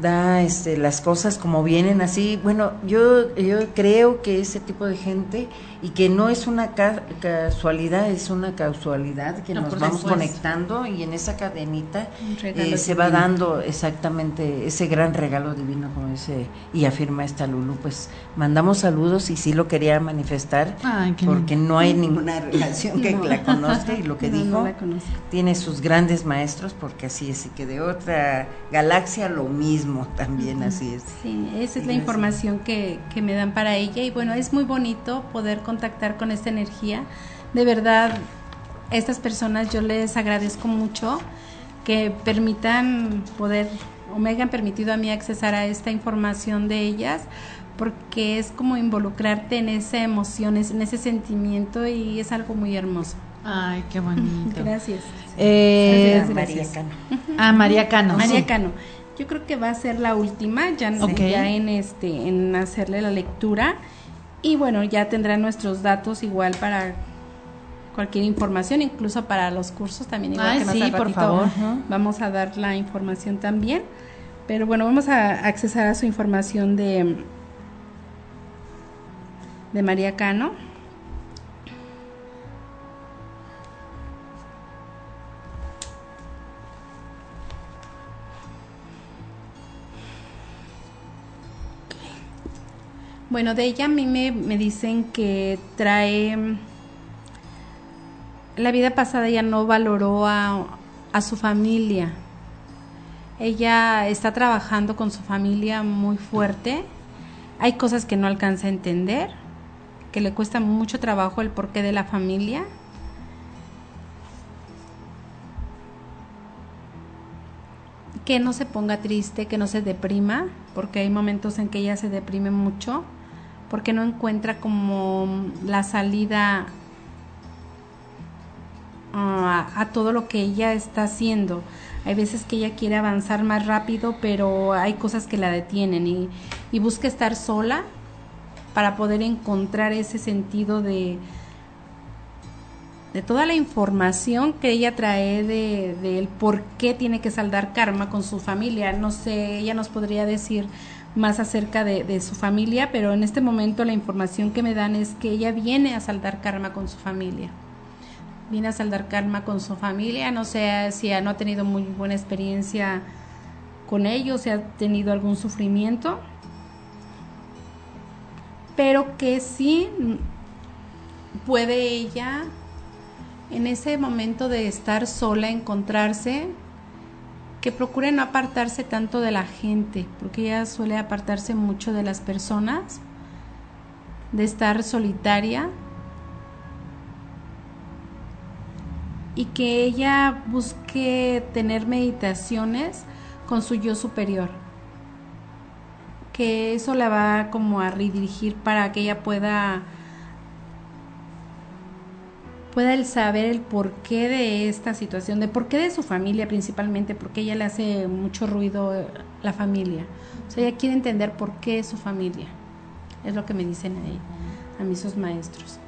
Da este, las cosas como vienen así. Bueno, yo, yo creo que ese tipo de gente y que no es una casualidad, es una casualidad que nos vamos conectando y en esa cadenita eh, se va dando exactamente ese gran regalo divino, como dice y afirma esta Lulu. Pues mandamos saludos y sí lo quería manifestar porque no hay ninguna relación que [LAUGHS] la conozca y lo que dijo tiene sus grandes maestros porque así es y que de otra galaxia lo mismo también así es. Sí, esa es la información que, que me dan para ella y bueno, es muy bonito poder contactar con esta energía. De verdad, estas personas yo les agradezco mucho que permitan poder o me hayan permitido a mí accesar a esta información de ellas porque es como involucrarte en esa emoción, en ese sentimiento y es algo muy hermoso. Ay, qué bonito. [LAUGHS] Gracias. Eh, María Cano. Ah, María Cano. María Cano. Yo creo que va a ser la última, ya, ya en este, en hacerle la lectura. Y bueno, ya tendrá nuestros datos igual para cualquier información, incluso para los cursos también. Igual que sí, por favor. Vamos a dar la información también. Pero bueno, vamos a accesar a su información de, de María Cano. Bueno, de ella a mí me, me dicen que trae... La vida pasada ella no valoró a, a su familia. Ella está trabajando con su familia muy fuerte. Hay cosas que no alcanza a entender, que le cuesta mucho trabajo el porqué de la familia. Que no se ponga triste, que no se deprima, porque hay momentos en que ella se deprime mucho porque no encuentra como la salida ah, a, todo lo que ella está haciendo. Hay veces que ella quiere avanzar más rápido, pero hay cosas que la detienen y, busca estar sola para poder encontrar ese sentido de, de toda la información que ella trae de, de por qué tiene que saldar karma con su familia. No sé, ella nos podría decir más acerca de, su familia, pero en este momento la información que me dan es que ella viene a saldar karma con su familia. Viene a saldar karma con su familia, no sé si no ha tenido muy buena experiencia con ellos, si ha tenido algún sufrimiento, pero que sí puede ella en ese momento de estar sola encontrarse que procure no apartarse tanto de la gente, porque ella suele apartarse mucho de las personas, de estar solitaria, y que ella busque tener meditaciones con su yo superior, que eso la va como a redirigir para que ella pueda pueda él saber el porqué de esta situación, de por qué de su familia principalmente, porque ella le hace mucho ruido la familia. O sea, ella quiere entender por qué es su familia. Es lo que me dicen a, a mis maestros.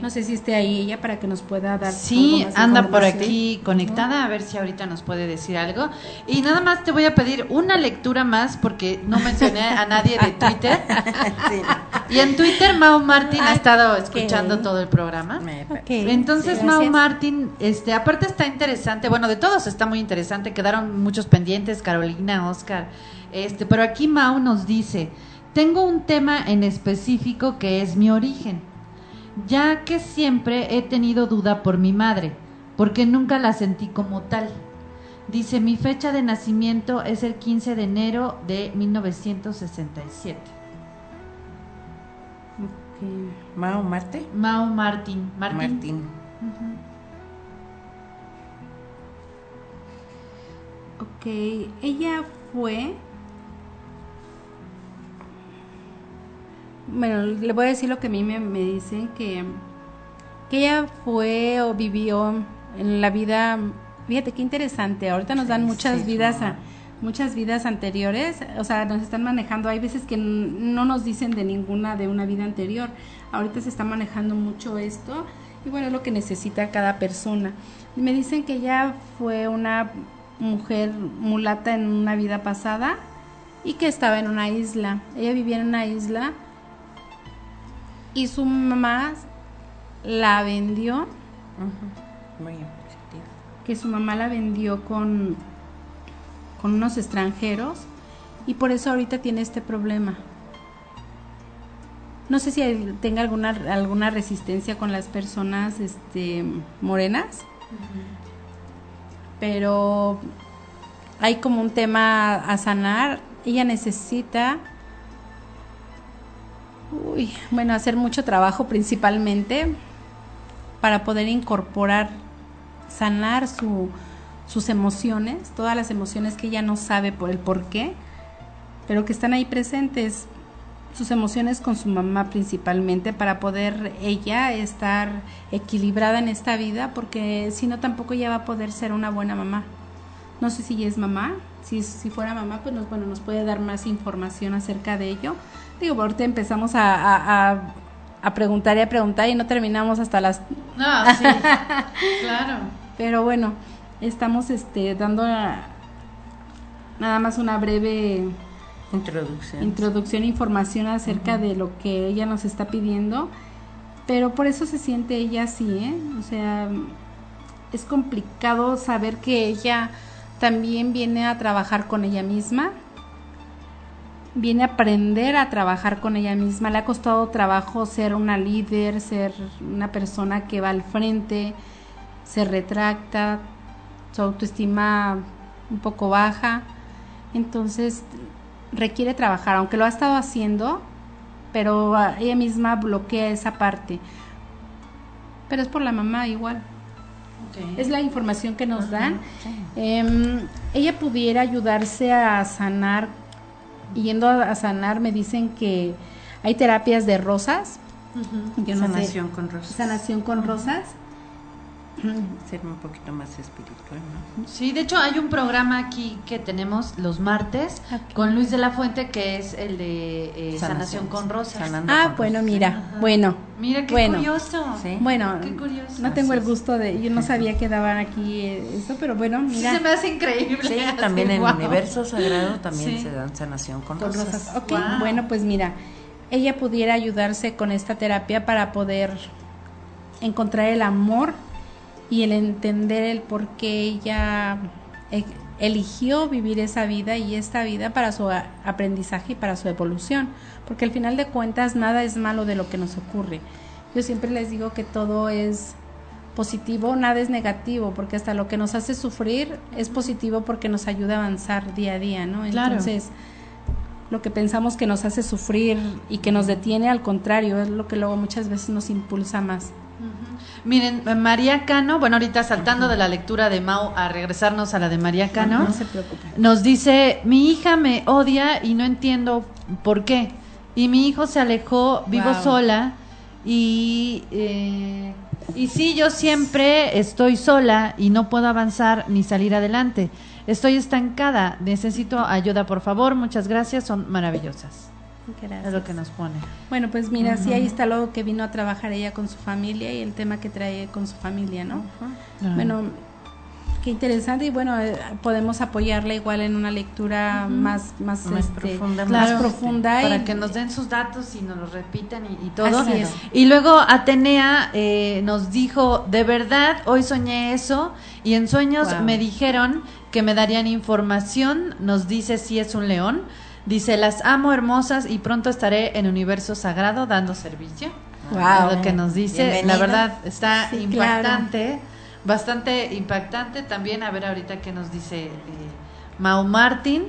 No sé si esté ahí ella para que nos pueda dar. Sí, anda por aquí conectada, a ver si ahorita nos puede decir algo. Y nada más te voy a pedir una lectura más porque no mencioné a nadie de Twitter. [LAUGHS] Y en Twitter Mau Martín ha estado escuchando todo el programa. Entonces Mau Martín, este, aparte está interesante, bueno, de todos está muy interesante, quedaron muchos pendientes, Carolina, Oscar, este, pero aquí Mau nos dice, tengo un tema en específico que es mi origen ya que siempre he tenido duda por mi madre, porque nunca la sentí como tal. Dice, mi fecha de nacimiento es el 15 de enero de 1967. Mao Marte. Mao Martín. Martín. Ok, ella fue bueno, le voy a decir lo que a mí me, dicen, que, que ella fue o vivió en la vida, fíjate qué interesante, ahorita nos dan muchas vidas a, muchas vidas anteriores, o sea, nos están manejando, hay veces que no nos dicen de ninguna de una vida anterior, ahorita se está manejando mucho esto y bueno, es lo que necesita cada persona. Me dicen que ella fue una mujer mulata en una vida pasada y que estaba en una isla, ella vivía en una isla y su mamá la vendió. Que su mamá la vendió con, con unos extranjeros y por eso ahorita tiene este problema. No sé si tenga alguna, alguna resistencia con las personas este, morenas, pero hay como un tema a sanar. Ella necesita Uy, bueno, hacer mucho trabajo principalmente para poder incorporar, sanar su, sus emociones, todas las emociones que ella no sabe por el por qué, pero que están ahí presentes. sus emociones con su mamá principalmente para poder ella estar equilibrada en esta vida, porque si no tampoco ella va a poder ser una buena mamá. No sé si ella es mamá, si, si fuera mamá, pues nos, bueno, nos puede dar más información acerca de ello. Digo, ahorita empezamos a, a, preguntar y a preguntar y no terminamos hasta las... No, sí, [LAUGHS] claro. Pero bueno, estamos este, dando nada más una breve Introducción. Introducción e información acerca de lo que ella nos está pidiendo. Pero por eso se siente ella así, ¿eh? O sea, es complicado saber que ella también viene a trabajar con ella misma. Viene a aprender a trabajar con ella misma. Le ha costado trabajo ser una líder, ser una persona que va al frente, se retracta, su autoestima un poco baja. Entonces requiere trabajar, aunque lo ha estado haciendo, pero ella misma bloquea esa parte. Pero es por la mamá igual. Es la información que nos dan. Em, ella pudiera ayudarse a sanar. Yendo a, sanar, me dicen que hay terapias de rosas. sanación con rosas. Sanación con rosas [CLEARS THROAT] ser un poquito más espiritual, ¿no? Sí, de hecho hay un programa aquí que tenemos los martes con Luis de la Fuente que es el de eh, sanación, con rosas. ah, bueno, mira, bueno. Mira qué curioso. Bueno, qué curioso. no tengo el gusto de, yo no sabía que daban aquí eh, eso, pero bueno, mira. Sí, se me hace increíble. Sí, también en el universo sagrado también se dan sanación con, rosas. Ok, bueno, pues mira, ella pudiera ayudarse con esta terapia para poder encontrar el amor y el entender el por qué ella e, eligió vivir esa vida y esta vida para su aprendizaje y para su evolución, porque al final de cuentas nada es malo de lo que nos ocurre. Yo siempre les digo que todo es positivo, nada es negativo, porque hasta lo que nos hace sufrir es positivo porque nos ayuda a avanzar día a día, ¿no? Entonces, lo que pensamos que nos hace sufrir y que nos detiene, al contrario, es lo que luego muchas veces nos impulsa más. Miren, María Cano, bueno, ahorita saltando de la lectura de Mau a regresarnos a la de María Cano, no, se preocupe. nos dice, mi hija me odia y no entiendo por qué. Y mi hijo se alejó, vivo sola y, eh, y sí, yo siempre estoy sola y no puedo avanzar ni salir adelante. Estoy estancada, necesito ayuda, por favor, muchas gracias, son maravillosas. Es lo que nos pone. Bueno, pues mira, sí, ahí está lo que vino a trabajar ella con su familia y el tema que trae con su familia, ¿no? Bueno, qué interesante y bueno, eh, podemos apoyarla igual en una lectura más más, este, profunda, más profunda para que nos den sus datos y nos lo repitan y, todo. Y luego Atenea eh, nos dijo, de verdad, hoy soñé eso y en sueños me dijeron que me darían información, nos dice si es un león Dice, las amo hermosas y pronto estaré en Universo Sagrado dando servicio. Wow. Lo que nos dice, la verdad, está impactante, bastante impactante también. A ver ahorita qué nos dice eh, Mau Martin.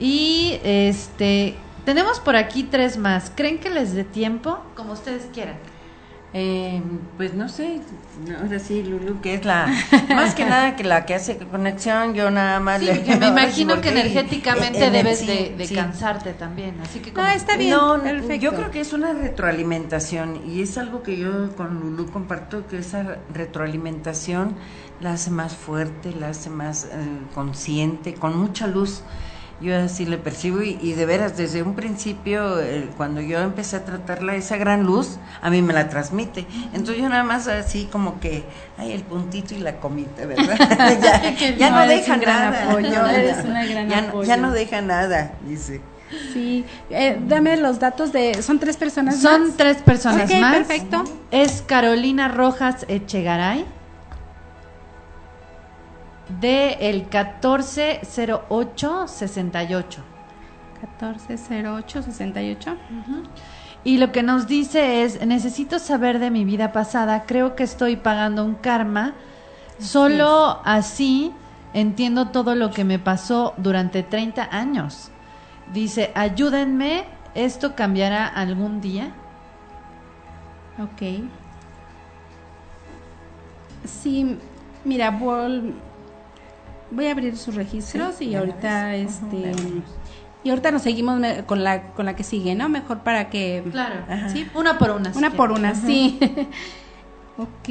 Y este, tenemos por aquí tres más. ¿Creen que les dé tiempo? Como ustedes quieran. Eh, pues no sé, ahora sí, Lulu, que es la, [LAUGHS] más que nada que la que hace conexión, yo nada más le, Me imagino que energéticamente debes de, cansarte también, así que... No, está bien, yo creo que es una retroalimentación y es algo que yo con Lulu comparto, que esa retroalimentación la hace más fuerte, la hace más eh, consciente, con mucha luz yo así le percibo y, de veras desde un principio cuando yo empecé a tratarla esa gran luz a mí me la transmite entonces yo nada más así como que hay el puntito y la comita verdad [LAUGHS] [LAUGHS] [LAUGHS] ya, no, deja nada ya, no deja nada dice Sí, eh, dame los datos de. Son tres personas Son tres personas más. Perfecto. Es Carolina Rojas Echegaray de el 140868. 140868. Y lo que nos dice es, necesito saber de mi vida pasada, creo que estoy pagando un karma, solo así entiendo todo lo que me pasó durante 30 años. Dice, ayúdenme, ¿esto cambiará algún día? Ok. Sí, mira, vol voy a abrir sus registros y ahorita este Y ahorita nos seguimos con la, con la que sigue, ¿no? Mejor para que... Claro, sí, una por una. Una por una, sí. [LAUGHS] ok.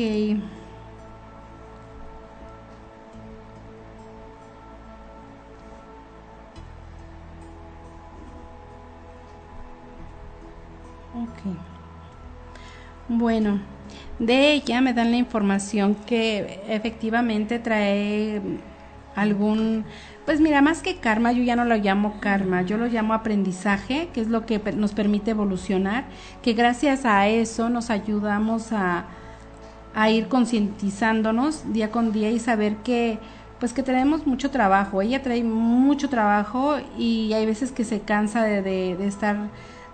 Ok. Bueno, de ella me dan la información que efectivamente trae algún pues mira, más que karma, yo ya no lo llamo karma, yo lo llamo aprendizaje, que es lo que nos permite evolucionar, que gracias a eso nos ayudamos a, a ir concientizándonos día con día y saber que pues que tenemos mucho trabajo. Ella trae mucho trabajo y hay veces que se cansa de, de, de estar,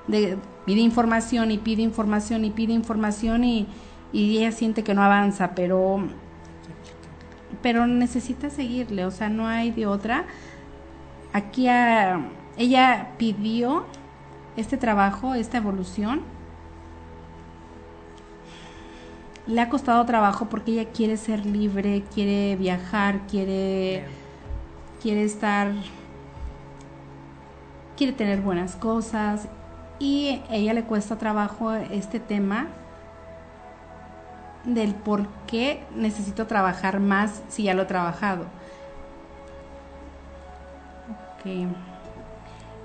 de, pide información y pide información y pide información y, y ella siente que no avanza, pero pero necesita seguirle, o sea, no hay de otra. Aquí ella pidió este trabajo, esta evolución. Le ha costado trabajo porque ella quiere ser libre, quiere viajar, quiere, quiere estar, quiere tener buenas cosas y a ella le cuesta trabajo este tema del por qué necesito trabajar más si ya lo he trabajado.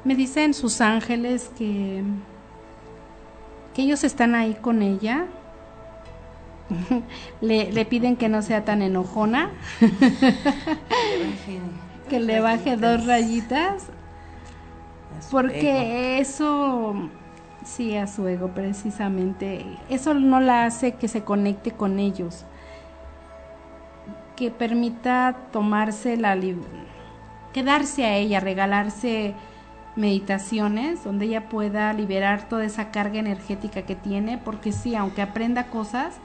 Me dicen sus ángeles que, que ellos están ahí con ella. [LAUGHS] le, le, piden que no sea tan enojona. [LAUGHS] que le baje dos rayitas. Porque eso Sí, a su ego, precisamente. Eso no la hace que se conecte con ellos, que permita tomarse la quedarse a ella, regalarse meditaciones donde ella pueda liberar toda esa carga energética que tiene, porque sí, aunque aprenda cosas,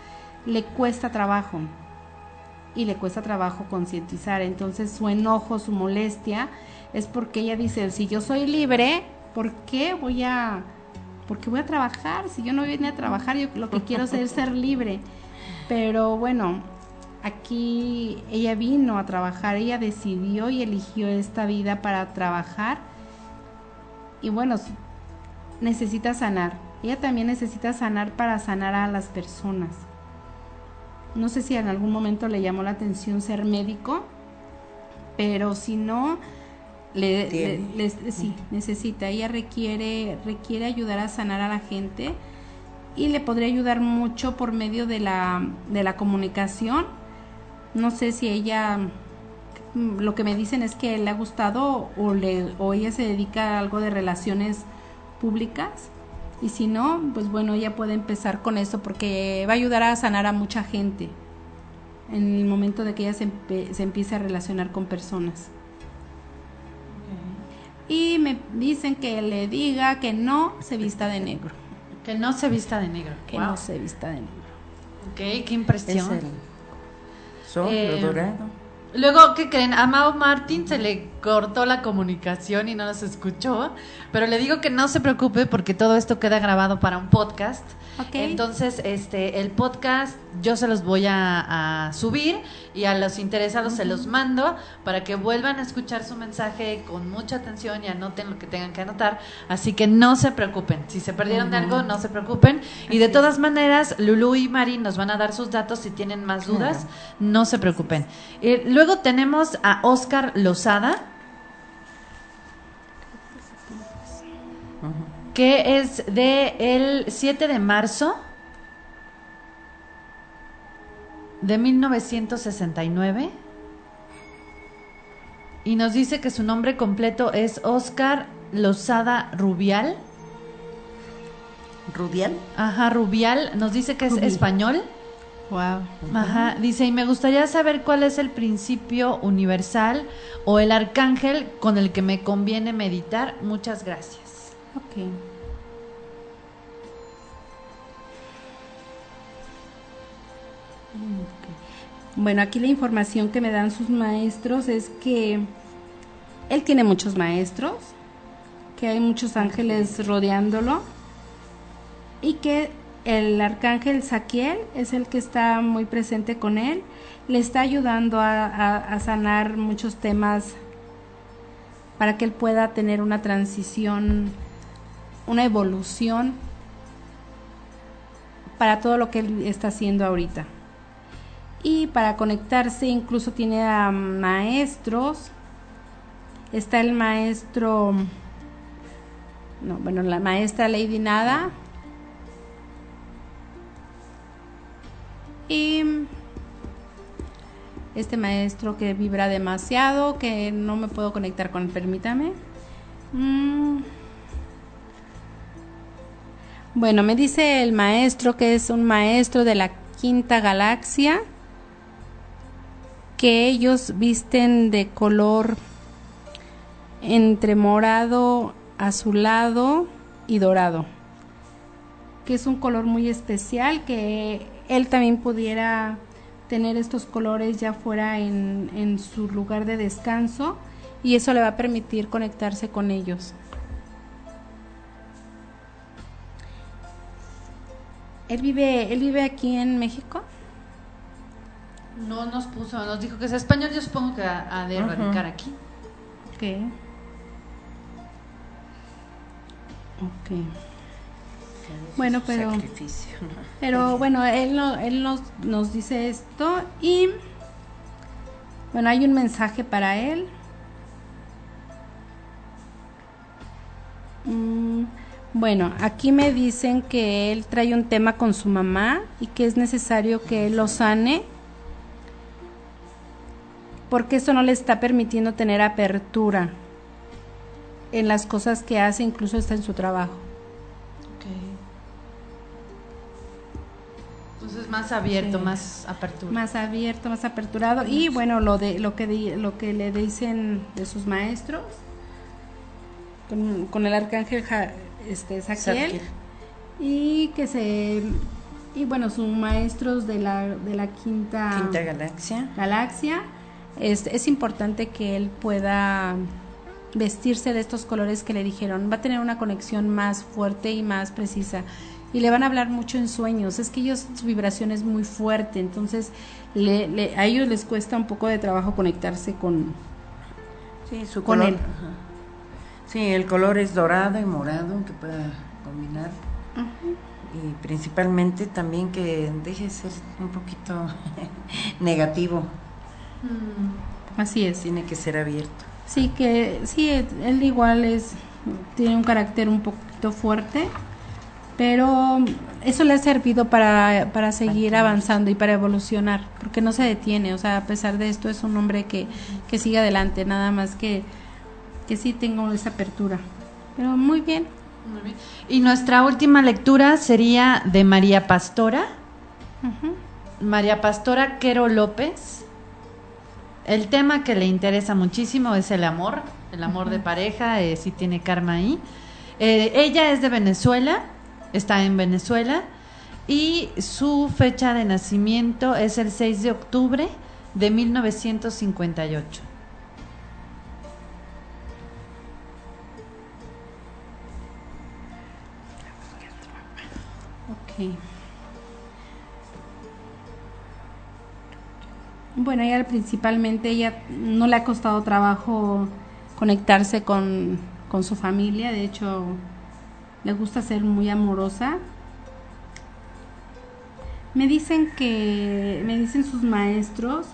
le cuesta trabajo y le cuesta trabajo concientizar. Entonces su enojo, su molestia, es porque ella dice, si yo soy libre, ¿por qué voy a porque voy a trabajar, si yo no vine a trabajar, yo lo que quiero es ser libre. Pero bueno, aquí ella vino a trabajar, ella decidió y eligió esta vida para trabajar. Y bueno, necesita sanar. Ella también necesita sanar para sanar a las personas. No sé si en algún momento le llamó la atención ser médico, pero si no, le, sí, necesita, ella requiere, requiere ayudar a sanar a la gente y le podría ayudar mucho por medio de la, de la comunicación. No sé si ella, lo que me dicen es que le ha gustado o, le, o ella se dedica a algo de relaciones públicas. Y si no, pues bueno, ella puede empezar con eso porque va a ayudar a sanar a mucha gente en el momento de que ella se, se empiece a relacionar con personas y me dicen que le diga que no se vista de negro. Que no se vista de negro. Que no se vista de negro. Ok, qué impresión. Es eh, dorado. Luego, ¿qué creen? A Mao Martín se le cortó la comunicación y no nos escuchó, pero le digo que no se preocupe porque todo esto queda grabado para un podcast. Entonces, este, el podcast yo se los voy a, subir y a los interesados se los mando para que vuelvan a escuchar su mensaje con mucha atención y anoten lo que tengan que anotar. Así que no se preocupen. Si se perdieron de algo, no se preocupen. Y de todas maneras, Lulu y Mari nos van a dar sus datos si tienen más dudas. No se preocupen. Eh, luego tenemos a Oscar Lozada. Que es de el 7 de marzo de 1969 y nos dice que su nombre completo es Oscar Lozada Rubial. ¿Rubial? Ajá, Rubial. Nos dice que es español. Wow. Ajá, dice, y me gustaría saber cuál es el principio universal o el arcángel con el que me conviene meditar. Muchas gracias. Ok. Bueno, aquí la información que me dan sus maestros es que él tiene muchos maestros, que hay muchos ángeles rodeándolo y que el arcángel Saquiel es el que está muy presente con él, le está ayudando a, a sanar muchos temas para que él pueda tener una transición, una evolución para todo lo que él está haciendo ahorita. Y para conectarse incluso tiene a maestros. Está el maestro, no, bueno, la maestra Lady Nada. Y este maestro que vibra demasiado, que no me puedo conectar con permítame. Mm. Bueno, me dice el maestro que es un maestro de la quinta galaxia, que ellos visten de color entre morado, azulado y dorado, que es un color muy especial que él también pudiera tener estos colores ya fuera en, en su lugar de descanso y eso le va a permitir conectarse con ellos. Él vive, él vive aquí en México. No nos puso, nos dijo que es español, yo supongo que ha, de radicar aquí. Ok. Ok. Bueno, pero pero bueno, él, no, él nos, nos dice esto y bueno, hay un mensaje para él. Mm, bueno, aquí me dicen que él trae un tema con su mamá y que es necesario que él lo sane porque eso no le está permitiendo tener apertura en las cosas que hace, incluso está en su trabajo. Entonces más abierto, más apertura. Más abierto, más aperturado y bueno, lo de lo que lo que le dicen de sus maestros con, con el arcángel este Saquiel, y que se y bueno sus maestros de la de la quinta quinta galaxia. galaxia. Es, es importante que él pueda vestirse de estos colores que le dijeron. Va a tener una conexión más fuerte y más precisa. Y le van a hablar mucho en sueños. Es que ellos su vibración es muy fuerte. Entonces le, a ellos les cuesta un poco de trabajo conectarse con sí, su con él Sí, el color es dorado y morado, que pueda combinar. Y principalmente también que deje de ser un poquito [LAUGHS] negativo. Mm. Así es. Tiene que ser abierto. Sí, que sí, él igual es, tiene un carácter un poquito fuerte, pero eso le ha servido para, para seguir avanzando y para evolucionar, porque no se detiene, o sea, a pesar de esto es un hombre que, que sigue adelante, nada más que que sí tengo esa apertura. Pero muy bien. Muy bien. Y nuestra última lectura sería de María Pastora. María Pastora Quero López. El tema que le interesa muchísimo es el amor, el amor de pareja, eh, si tiene karma ahí. Eh, ella es de Venezuela, está en Venezuela y su fecha de nacimiento es el 6 de octubre de 1958. Bueno, ella principalmente, ella no le ha costado trabajo conectarse con, con su familia, de hecho, le gusta ser muy amorosa. Me dicen que, me dicen sus maestros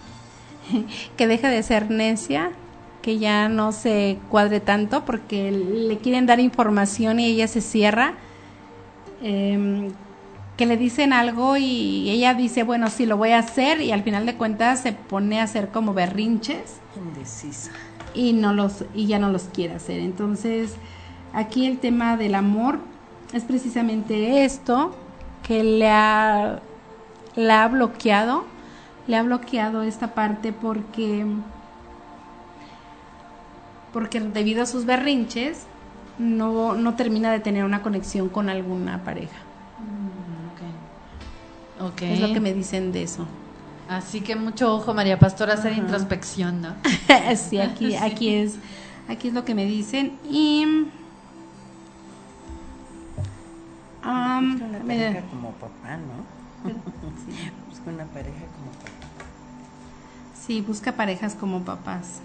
[LAUGHS] que deje de ser necia, que ya no se cuadre tanto porque le quieren dar información y ella se cierra. Eh, que le dicen algo y ella dice, bueno, sí, lo voy a hacer y al final de cuentas se pone a hacer como berrinches. Indecisa. Y, no los, y ya no los quiere hacer. Entonces, aquí el tema del amor es precisamente esto que le ha, ha bloqueado, le ha bloqueado esta parte porque, porque debido a sus berrinches no, no termina de tener una conexión con alguna pareja. Es lo que me dicen de eso. Así que mucho ojo, María Pastora, hacer introspección, ¿no? [LAUGHS] sí, aquí, [LAUGHS] aquí es, aquí es lo que me dicen. Y um, busca una pareja como papá, ¿no? [LAUGHS] sí. Busca una pareja como papá. Sí, busca parejas como papás.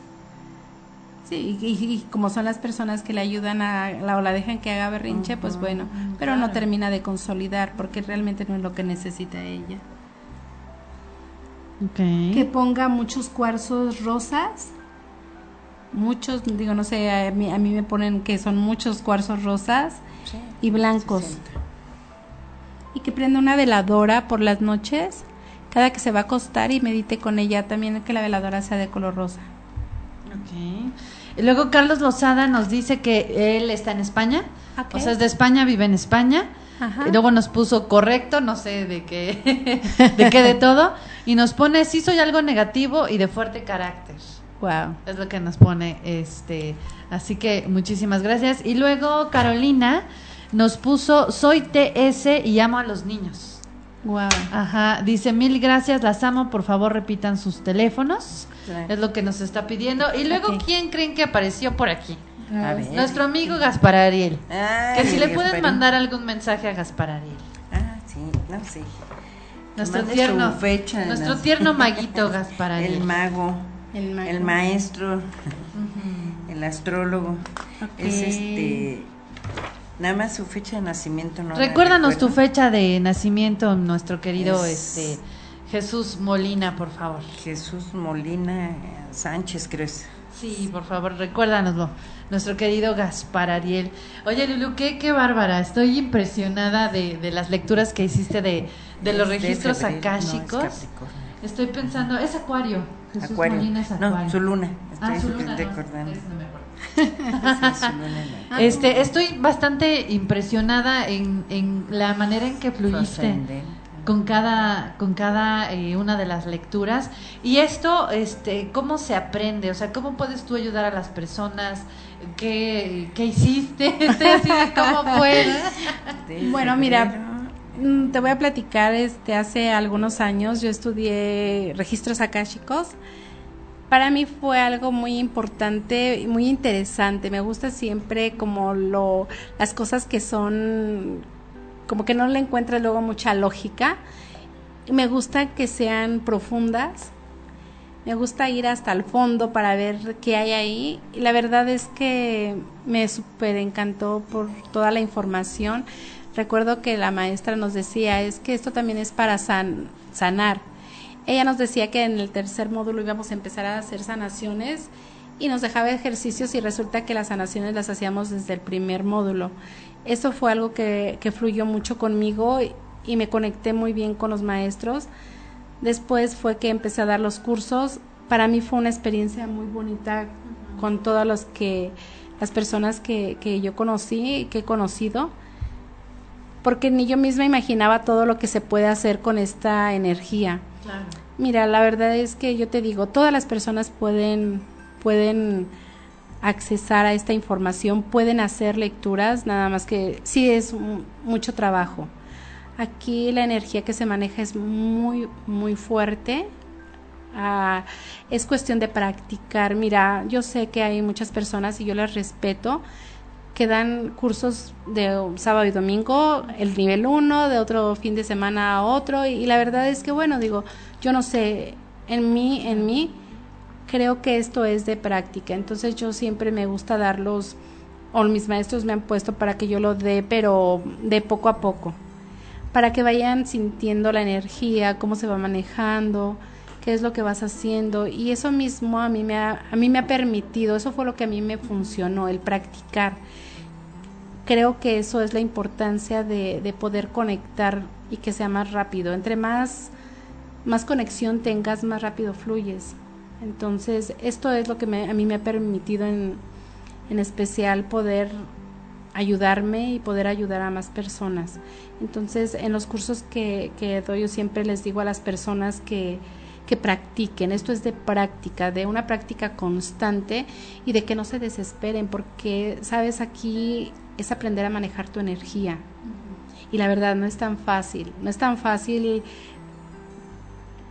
Sí, y, como son las personas que le ayudan a la, o la dejan que haga berrinche, pues bueno, pero no termina de consolidar porque realmente no es lo que necesita ella. Que ponga muchos cuarzos rosas, muchos, digo, no sé, a mí, a mí me ponen que son muchos cuarzos rosas y blancos. Y que prenda una veladora por las noches, cada que se va a acostar y medite con ella, también que la veladora sea de color rosa. Y luego Carlos Lozada nos dice que él está en España, o sea, es de España, vive en España. Y luego nos puso correcto, no sé de qué, [LAUGHS] de qué de todo, y nos pone sí soy algo negativo y de fuerte carácter. Wow. Es lo que nos pone este, así que muchísimas gracias. Y luego Carolina nos puso soy TS y amo a los niños. Wow. Ajá, dice mil gracias, las amo, por favor repitan sus teléfonos. Es lo que nos está pidiendo. Y luego, ¿quién creen que apareció por aquí? Nuestro amigo Gaspar Ariel. que si le pueden mandar algún mensaje a Gaspar Ariel. Ah, sí, no sé. Nuestro tierno, fecha, nuestro tierno maguito Gaspar Ariel. El mago, el, maestro, el astrólogo. Es este Nada más su fecha de nacimiento no Recuérdanos tu fecha de nacimiento, nuestro querido este Jesús Molina, por favor. Jesús Molina Sánchez, ¿crees? Sí, por favor, recuérdanoslo. Nuestro querido Gaspar Ariel. Oye, Lulu, qué, qué bárbara. Estoy impresionada de, de las lecturas que hiciste de, de los registros akáshicos. Estoy pensando, es Acuario. Jesús Molina es Acuario. No, su luna. ah, su luna. Este, estoy bastante impresionada en, en la manera en que fluiste con cada, con cada eh, una de las lecturas. Y esto, este, ¿cómo se aprende? O sea, ¿cómo puedes tú ayudar a las personas? ¿Qué, qué hiciste? ¿Cómo fue? bueno, mira, mm, te voy a platicar, este, hace algunos años yo estudié registros akáshicos. Para mí fue algo muy importante y muy interesante. Me gusta siempre como lo, las cosas que son como que no le encuentro luego mucha lógica. Me gusta que sean profundas. Me gusta ir hasta el fondo para ver qué hay ahí. Y la verdad es que me súper encantó por toda la información. Recuerdo que la maestra nos decía, es que esto también es para sanar. Ella nos decía que en el tercer módulo íbamos a empezar a hacer sanaciones y nos dejaba ejercicios y resulta que las sanaciones las hacíamos desde el primer módulo. Eso fue algo que, que fluyó mucho conmigo y, me conecté muy bien con los maestros. Después fue que empecé a dar los cursos. Para mí fue una experiencia muy bonita con todas los que, las personas que, que yo conocí, que he conocido, porque ni yo misma imaginaba todo lo que se puede hacer con esta energía. Mira, la verdad es que yo te digo, todas las personas pueden, pueden accesar a esta información, pueden hacer lecturas, nada más que sí es mucho trabajo. Aquí la energía que se maneja es muy, muy fuerte. Ah, es cuestión de practicar. Mira, yo sé que hay muchas personas y yo las respeto que dan cursos de sábado y domingo, el nivel 1, de otro fin de semana a otro, y, la verdad es que, bueno, digo, yo no sé, en mí, en mí, creo que esto es de práctica. Entonces yo siempre me gusta darlos, o mis maestros me han puesto para que yo lo dé, pero de poco a poco, para que vayan sintiendo la energía, cómo se va manejando, qué es lo que vas haciendo. Y eso mismo a mí me ha, a mí me ha permitido, eso fue lo que a mí me funcionó, el practicar. Creo que eso es la importancia de, de poder conectar y que sea más rápido. Entre más, más conexión tengas, más rápido fluyes. Entonces, esto es lo que a mí me ha permitido en, en especial poder ayudarme y poder ayudar a más personas. Entonces, en los cursos que, doy, yo siempre les digo a las personas que practiquen. Esto es de práctica, de una práctica constante y de que no se desesperen, porque, sabes, aquí es aprender a manejar tu energía. Y la verdad no es tan fácil, no es tan fácil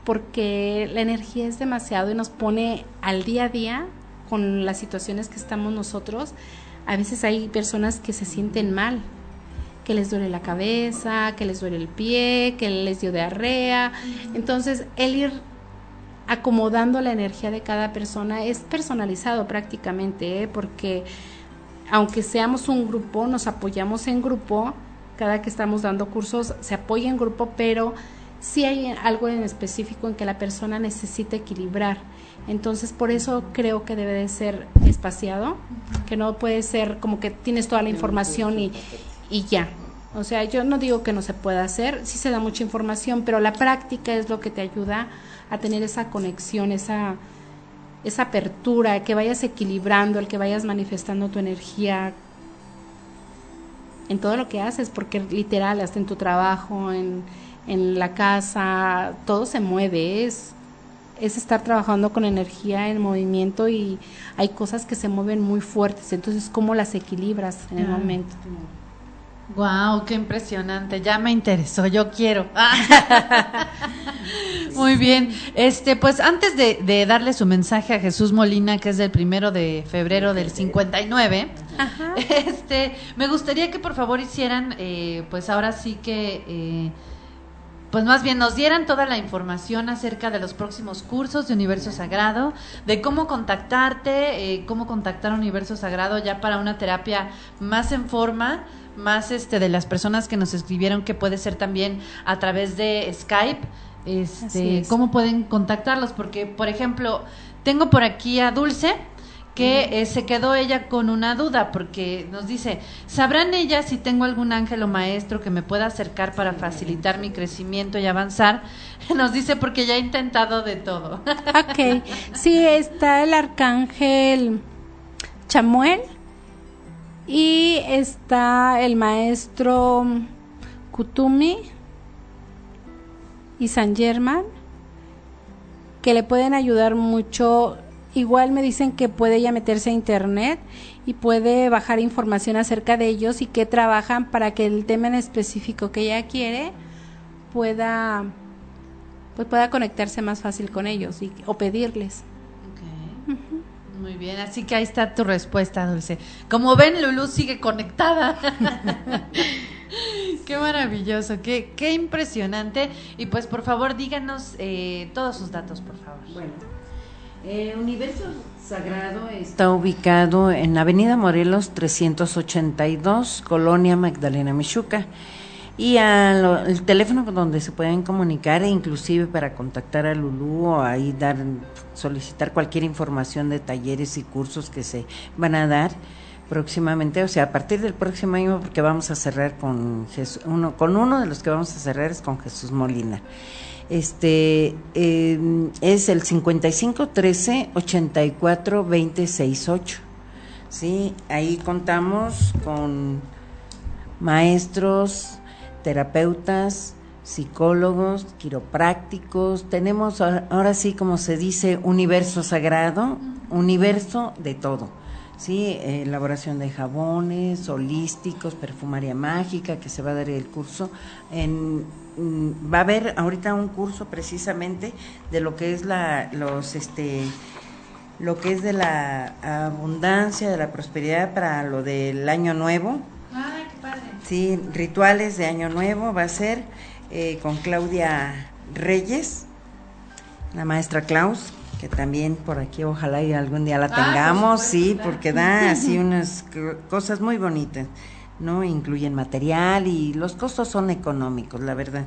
porque la energía es demasiado y nos pone al día a día con las situaciones que estamos nosotros. A veces hay personas que se sienten mal, que les duele la cabeza, que les duele el pie, que les dio diarrea. Entonces, el ir acomodando la energía de cada persona. Es personalizado prácticamente, ¿eh? porque aunque seamos un grupo, nos apoyamos en grupo, cada que estamos dando cursos se apoya en grupo, pero sí hay algo en específico en que la persona necesita equilibrar. Entonces, por eso creo que debe de ser espaciado, que no puede ser como que tienes toda la información y, y ya. O sea, yo no digo que no se pueda hacer, sí se da mucha información, pero la práctica es lo que te ayuda a tener esa conexión, esa, esa apertura, que vayas equilibrando, el que vayas manifestando tu energía en todo lo que haces, porque literal, hasta en tu trabajo, en, en la casa, todo se mueve, es, es estar trabajando con energía en movimiento y hay cosas que se mueven muy fuertes, entonces cómo las equilibras en el momento. Wow, qué impresionante. Ya me interesó, yo quiero. [LAUGHS] Muy bien. Este, pues antes de, darle su mensaje a Jesús Molina, que es del primero de febrero del 59, [LAUGHS] este, me gustaría que por favor hicieran, eh, pues ahora sí que eh, pues más bien nos dieran toda la información acerca de los próximos cursos de Universo Sagrado, de cómo contactarte, eh, cómo contactar a Universo Sagrado ya para una terapia más en forma, más este de las personas que nos escribieron que puede ser también a través de Skype, este, cómo pueden contactarlos, porque por ejemplo tengo por aquí a Dulce que eh, se quedó ella con una duda porque nos dice, ¿sabrán ellas si tengo algún ángel o maestro que me pueda acercar para facilitar mi crecimiento y avanzar? [LAUGHS] Nos dice porque ya ha intentado de todo. Ok, sí, está el arcángel Chamuel y está el maestro Kutumi y San Germán que le pueden ayudar mucho Igual me dicen que puede ya meterse a internet y puede bajar información acerca de ellos y que trabajan para que el tema en específico que ella quiere pueda pues pueda conectarse más fácil con ellos y, o pedirles. Muy bien, así que ahí está tu respuesta, Dulce. Como ven, Lulu sigue conectada. [LAUGHS] qué maravilloso, qué, qué impresionante. Y pues por favor díganos eh, todos sus datos, por favor. Bueno. Eh, Universo Sagrado está ubicado en Avenida Morelos 382, Colonia Magdalena Michuca. Y el teléfono donde se pueden comunicar e inclusive para contactar a Lulú o ahí dar, solicitar cualquier información de talleres y cursos que se van a dar próximamente, o sea, a partir del próximo año, porque vamos a cerrar con uno, con uno de los que vamos a cerrar es con Jesús Molina. Este eh, es el 55 13 84 26 sí ahí contamos con maestros terapeutas psicólogos quiroprácticos tenemos ahora sí como se dice universo sagrado universo de todo sí elaboración de jabones holísticos perfumaria mágica que se va a dar el curso. En Mm, va a haber ahorita un curso precisamente de lo que es la los este lo que es de la abundancia de la prosperidad para lo del año nuevo. Ay, padre. sí rituales de año nuevo va a ser eh, con Claudia Reyes la maestra Klaus que también por aquí ojalá y algún día la ah, tengamos sí porque da así unas cosas muy bonitas ¿no? Incluyen material y los costos son económicos, la verdad.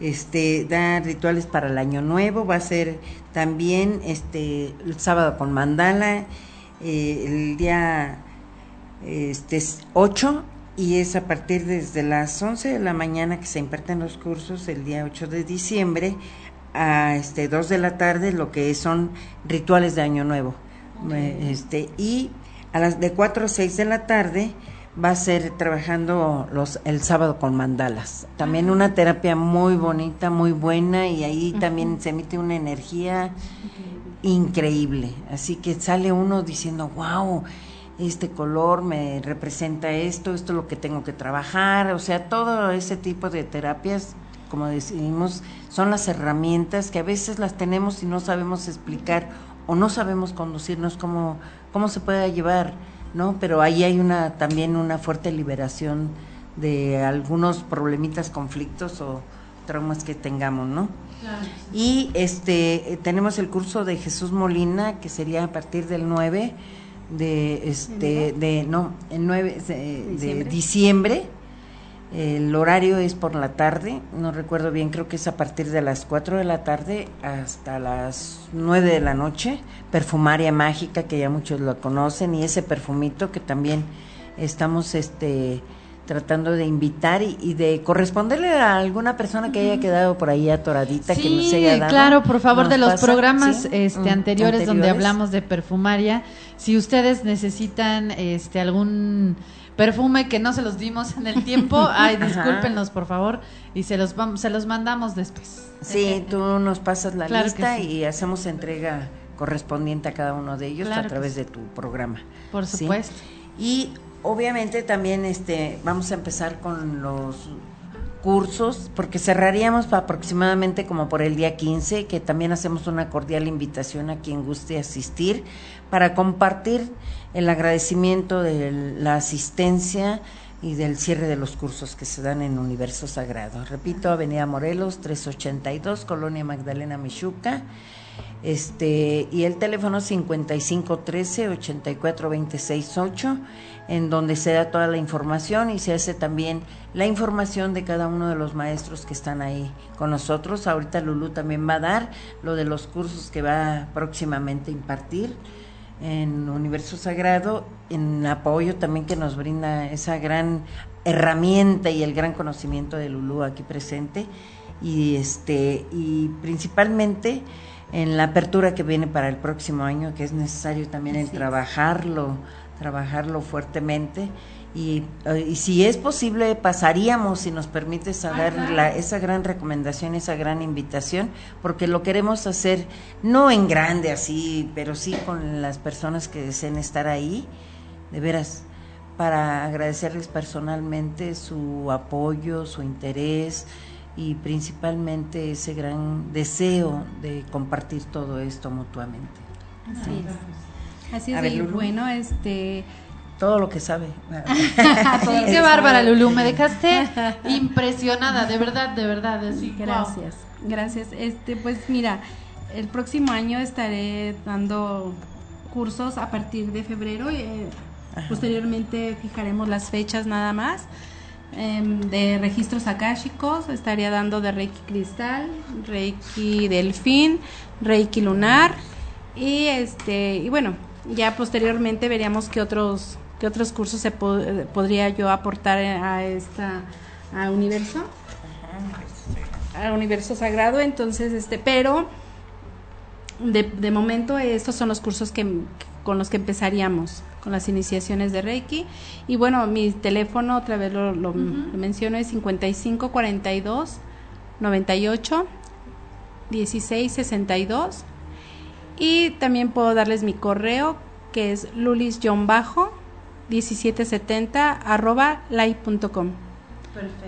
Este, da rituales para el año nuevo, va a ser también este el sábado con mandala, eh, el día este 8 y es a partir desde las 11 de la mañana que se imparten los cursos el día 8 de diciembre a este 2 de la tarde lo que son rituales de año nuevo. Este y a las de 4 a 6 de la tarde va a ser trabajando los el sábado con mandalas. También una terapia muy bonita, muy buena y ahí también se emite una energía increíble. Así que sale uno diciendo, "Wow, este color me representa esto, esto es lo que tengo que trabajar", o sea, todo ese tipo de terapias como decimos, son las herramientas que a veces las tenemos y no sabemos explicar o no sabemos conducirnos cómo cómo se puede llevar ¿no? Pero ahí hay una también una fuerte liberación de algunos problemitas, conflictos o, traumas que tengamos, ¿no? Y este tenemos el curso de Jesús Molina que sería a partir del 9 de este de no, el 9 de, diciembre. El horario es por la tarde, no recuerdo bien, creo que es a partir de las 4 de la tarde hasta las 9 de la noche. Perfumaria mágica, que ya muchos lo conocen, y ese perfumito que también estamos este tratando de invitar y, de corresponderle a alguna persona que haya quedado por ahí atoradita que nos haya dado. claro, por favor, de los programas este, mm, anteriores, donde hablamos de perfumaria, si ustedes necesitan este algún perfume que no se los dimos en el tiempo, [LAUGHS] ay, discúlpenos, por favor, y se los vamos, se los mandamos después. Sí, tú nos pasas la lista y hacemos entrega correspondiente a cada uno de ellos a través de tu programa. Por supuesto. Y obviamente también este vamos a empezar con los cursos, porque cerraríamos aproximadamente como por el día 15, que también hacemos una cordial invitación a quien guste asistir para compartir el agradecimiento de la asistencia y del cierre de los cursos que se dan en Universo Sagrado. Repito, Avenida Morelos, 382, Colonia Magdalena Michuca este, y el teléfono 5513-84268, en donde se da toda la información y se hace también la información de cada uno de los maestros que están ahí con nosotros. Ahorita Lulú también va a dar lo de los cursos que va próximamente a impartir en Universo Sagrado, en apoyo también que nos brinda esa gran herramienta y el gran conocimiento de Lulú aquí presente y este y principalmente en la apertura que viene para el próximo año, que es necesario también el trabajarlo, trabajarlo fuertemente. Y, eh, y, si es posible, pasaríamos, si nos permites, a dar la, esa gran recomendación, esa gran invitación, porque lo queremos hacer no en grande así, pero sí con las personas que deseen estar ahí, de veras, para agradecerles personalmente su apoyo, su interés, y principalmente ese gran deseo de compartir todo esto mutuamente. Así es. Así es, bueno, este todo lo que sabe. [LAUGHS] qué bárbara, Lulu, me dejaste [LAUGHS] impresionada, de verdad, de verdad, así. Gracias. Gracias. Este, pues mira, el próximo año estaré dando cursos a partir de febrero. Eh, posteriormente fijaremos las fechas nada más. Em, de registros akáshicos, estaría dando de Reiki Cristal, Reiki Delfín, Reiki Lunar y este y bueno, ya posteriormente veríamos qué otros qué otros cursos se podría yo aportar a esta a universo a universo sagrado, entonces este, pero de, de momento estos son los cursos que con los que empezaríamos con las iniciaciones de Reiki. Y bueno, mi teléfono, otra vez lo, lo, menciono, es 55 42 98 16 62. Y también puedo darles mi correo, que es lulis-bajo 1770 arroba live.com. Perfecto.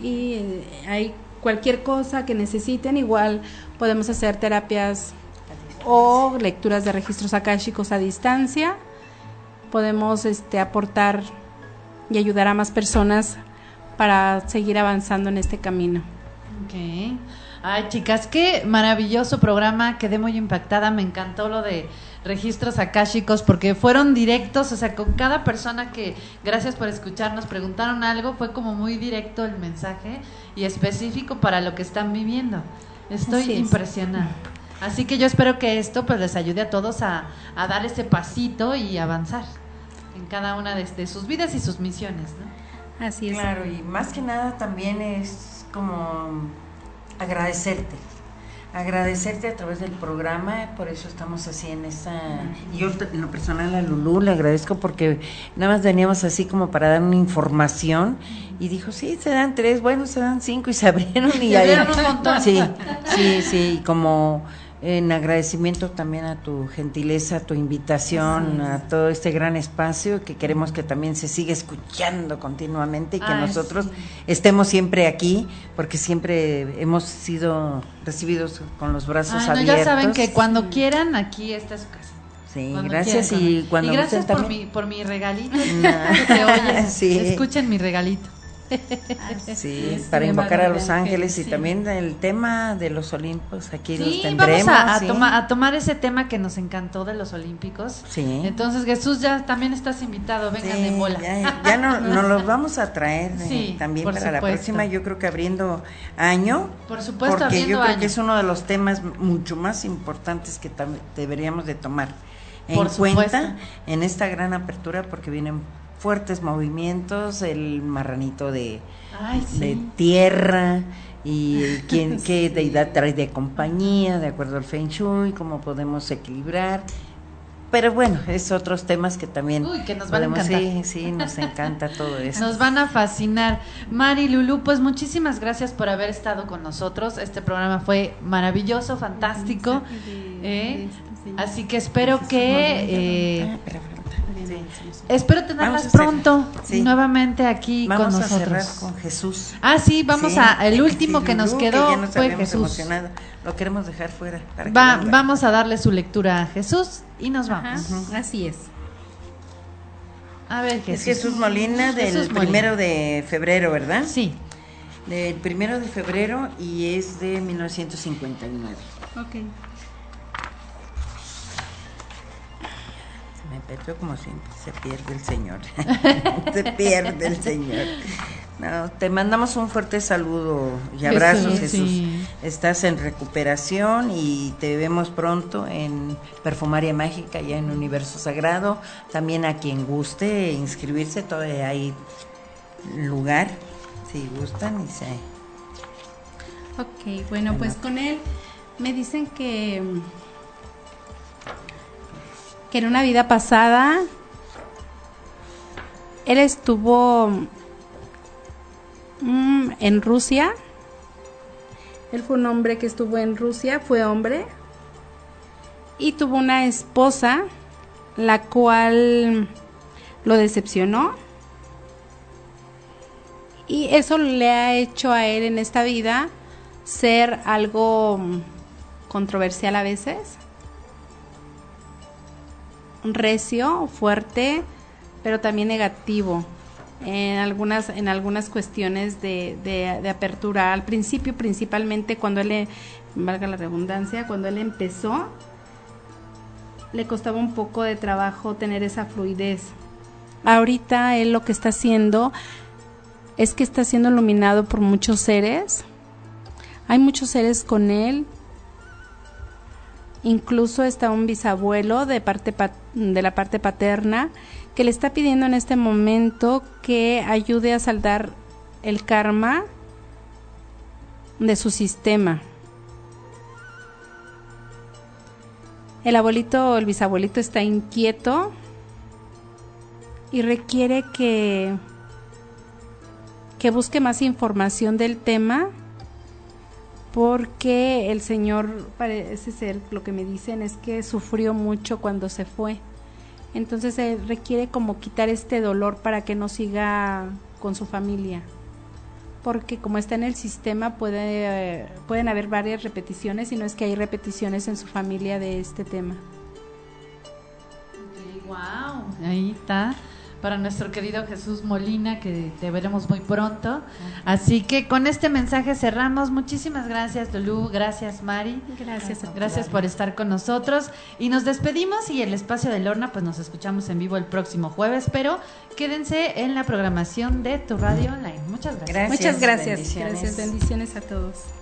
Y eh, hay cualquier cosa que necesiten, igual podemos hacer terapias o lecturas de registros akáshicos a distancia podemos este, aportar y ayudar a más personas para seguir avanzando en este camino. Okay. Ay, chicas, qué maravilloso programa, quedé muy impactada, me encantó lo de registros akáshicos porque fueron directos, o sea, con cada persona que, gracias por escucharnos, preguntaron algo, fue como muy directo el mensaje y específico para lo que están viviendo. Estoy impresionada. Así que yo espero que esto pues les ayude a todos a, a dar ese pasito y avanzar en cada una de, sus vidas y sus misiones, ¿no? Así es. Claro, y más que nada también es como agradecerte, agradecerte a través del programa, por eso estamos así en esa... Yo en lo personal a Lulú le agradezco porque nada más veníamos así como para dar una información y dijo, sí, se dan tres, bueno, se dan cinco y se [LAUGHS] abrieron y... Montón. Sí, sí, sí, como en agradecimiento también a tu gentileza, a tu invitación, a todo este gran espacio que queremos que también se siga escuchando continuamente y que nosotros estemos siempre aquí, porque siempre hemos sido recibidos con los brazos abiertos. ya saben que cuando quieran, aquí está su casa. Sí, gracias y cuando y gracias por mi, por mi regalito. [LAUGHS] [LAUGHS] que oye, [LAUGHS] escuchen mi regalito. [LAUGHS] sí, para invocar a los ángeles y también el tema de los olímpicos, aquí los tendremos. Vamos a, a, tomar ese tema que nos encantó de los olímpicos. Sí. Entonces Jesús ya también estás invitado, vengan de bola. Ya, no, nos [LAUGHS] los vamos a traer eh, también para la próxima, yo creo que abriendo año. Por supuesto, porque yo creo que es uno de los temas mucho más importantes que deberíamos de tomar en cuenta en esta gran apertura porque vienen fuertes movimientos, el marranito de, de tierra y [LAUGHS] quién, qué deidad trae de compañía, de acuerdo al Feng Shui, cómo podemos equilibrar. Pero bueno, es otros temas que también Uy, que nos van a encantar. Sí, sí, nos encanta todo [LAUGHS] eso. Nos van a fascinar. Mari Lulu, pues muchísimas gracias por haber estado con nosotros. Este programa fue maravilloso, fantástico. ¿eh? Así que espero que eh, Espero tenerlas pronto nuevamente aquí con nosotros. Vamos a cerrar con Jesús. Ah, sí, vamos a el último que nos quedó fue Jesús. Lo queremos dejar fuera. vamos a darle su lectura a Jesús y nos vamos. Así es. A ver, Jesús. Es Jesús Molina del primero de febrero, ¿verdad? Sí. Del primero de febrero y es de 1959. Ok. Pero como siempre, se pierde el Señor. [LAUGHS] se pierde el Señor. te mandamos un fuerte saludo y abrazos, Jesús. Estás en recuperación y te vemos pronto en Perfumaria Mágica, ya en Universo Sagrado. También a quien guste inscribirse, todavía hay lugar, si gustan y se... Ok, bueno, pues con él me dicen que que en una vida pasada él estuvo mm, en Rusia. Él fue un hombre que estuvo en Rusia, fue hombre, y tuvo una esposa, la cual lo decepcionó. Y eso le ha hecho a él en esta vida ser algo controversial a veces recio, fuerte, pero también negativo. En algunas en algunas cuestiones de, de, apertura. Al principio principalmente cuando él valga la redundancia cuando él empezó le costaba un poco de trabajo tener esa fluidez. Ahorita él lo que está haciendo es que está siendo iluminado por muchos seres. Hay muchos seres con él Incluso está un bisabuelo de, parte de la parte paterna que le está pidiendo en este momento que ayude a saldar el karma de su sistema. El abuelito o el bisabuelito está inquieto y requiere que, que busque más información del tema porque el Señor parece ser, lo que me dicen es que sufrió mucho cuando se fue. Entonces se requiere como quitar este dolor para que no siga con su familia. Porque como está en el sistema puede, pueden haber varias repeticiones y no es que hay repeticiones en su familia de este tema. wow, ahí está para nuestro querido Jesús Molina, que te veremos muy pronto. Así que con este mensaje cerramos. Muchísimas gracias, Lulú. Gracias, Mari. Gracias. Gracias por estar con nosotros. Y nos despedimos y el espacio de Lorna, pues nos escuchamos en vivo el próximo jueves, pero quédense en la programación de tu radio online. Muchas gracias. Muchas gracias. Gracias. Bendiciones a todos.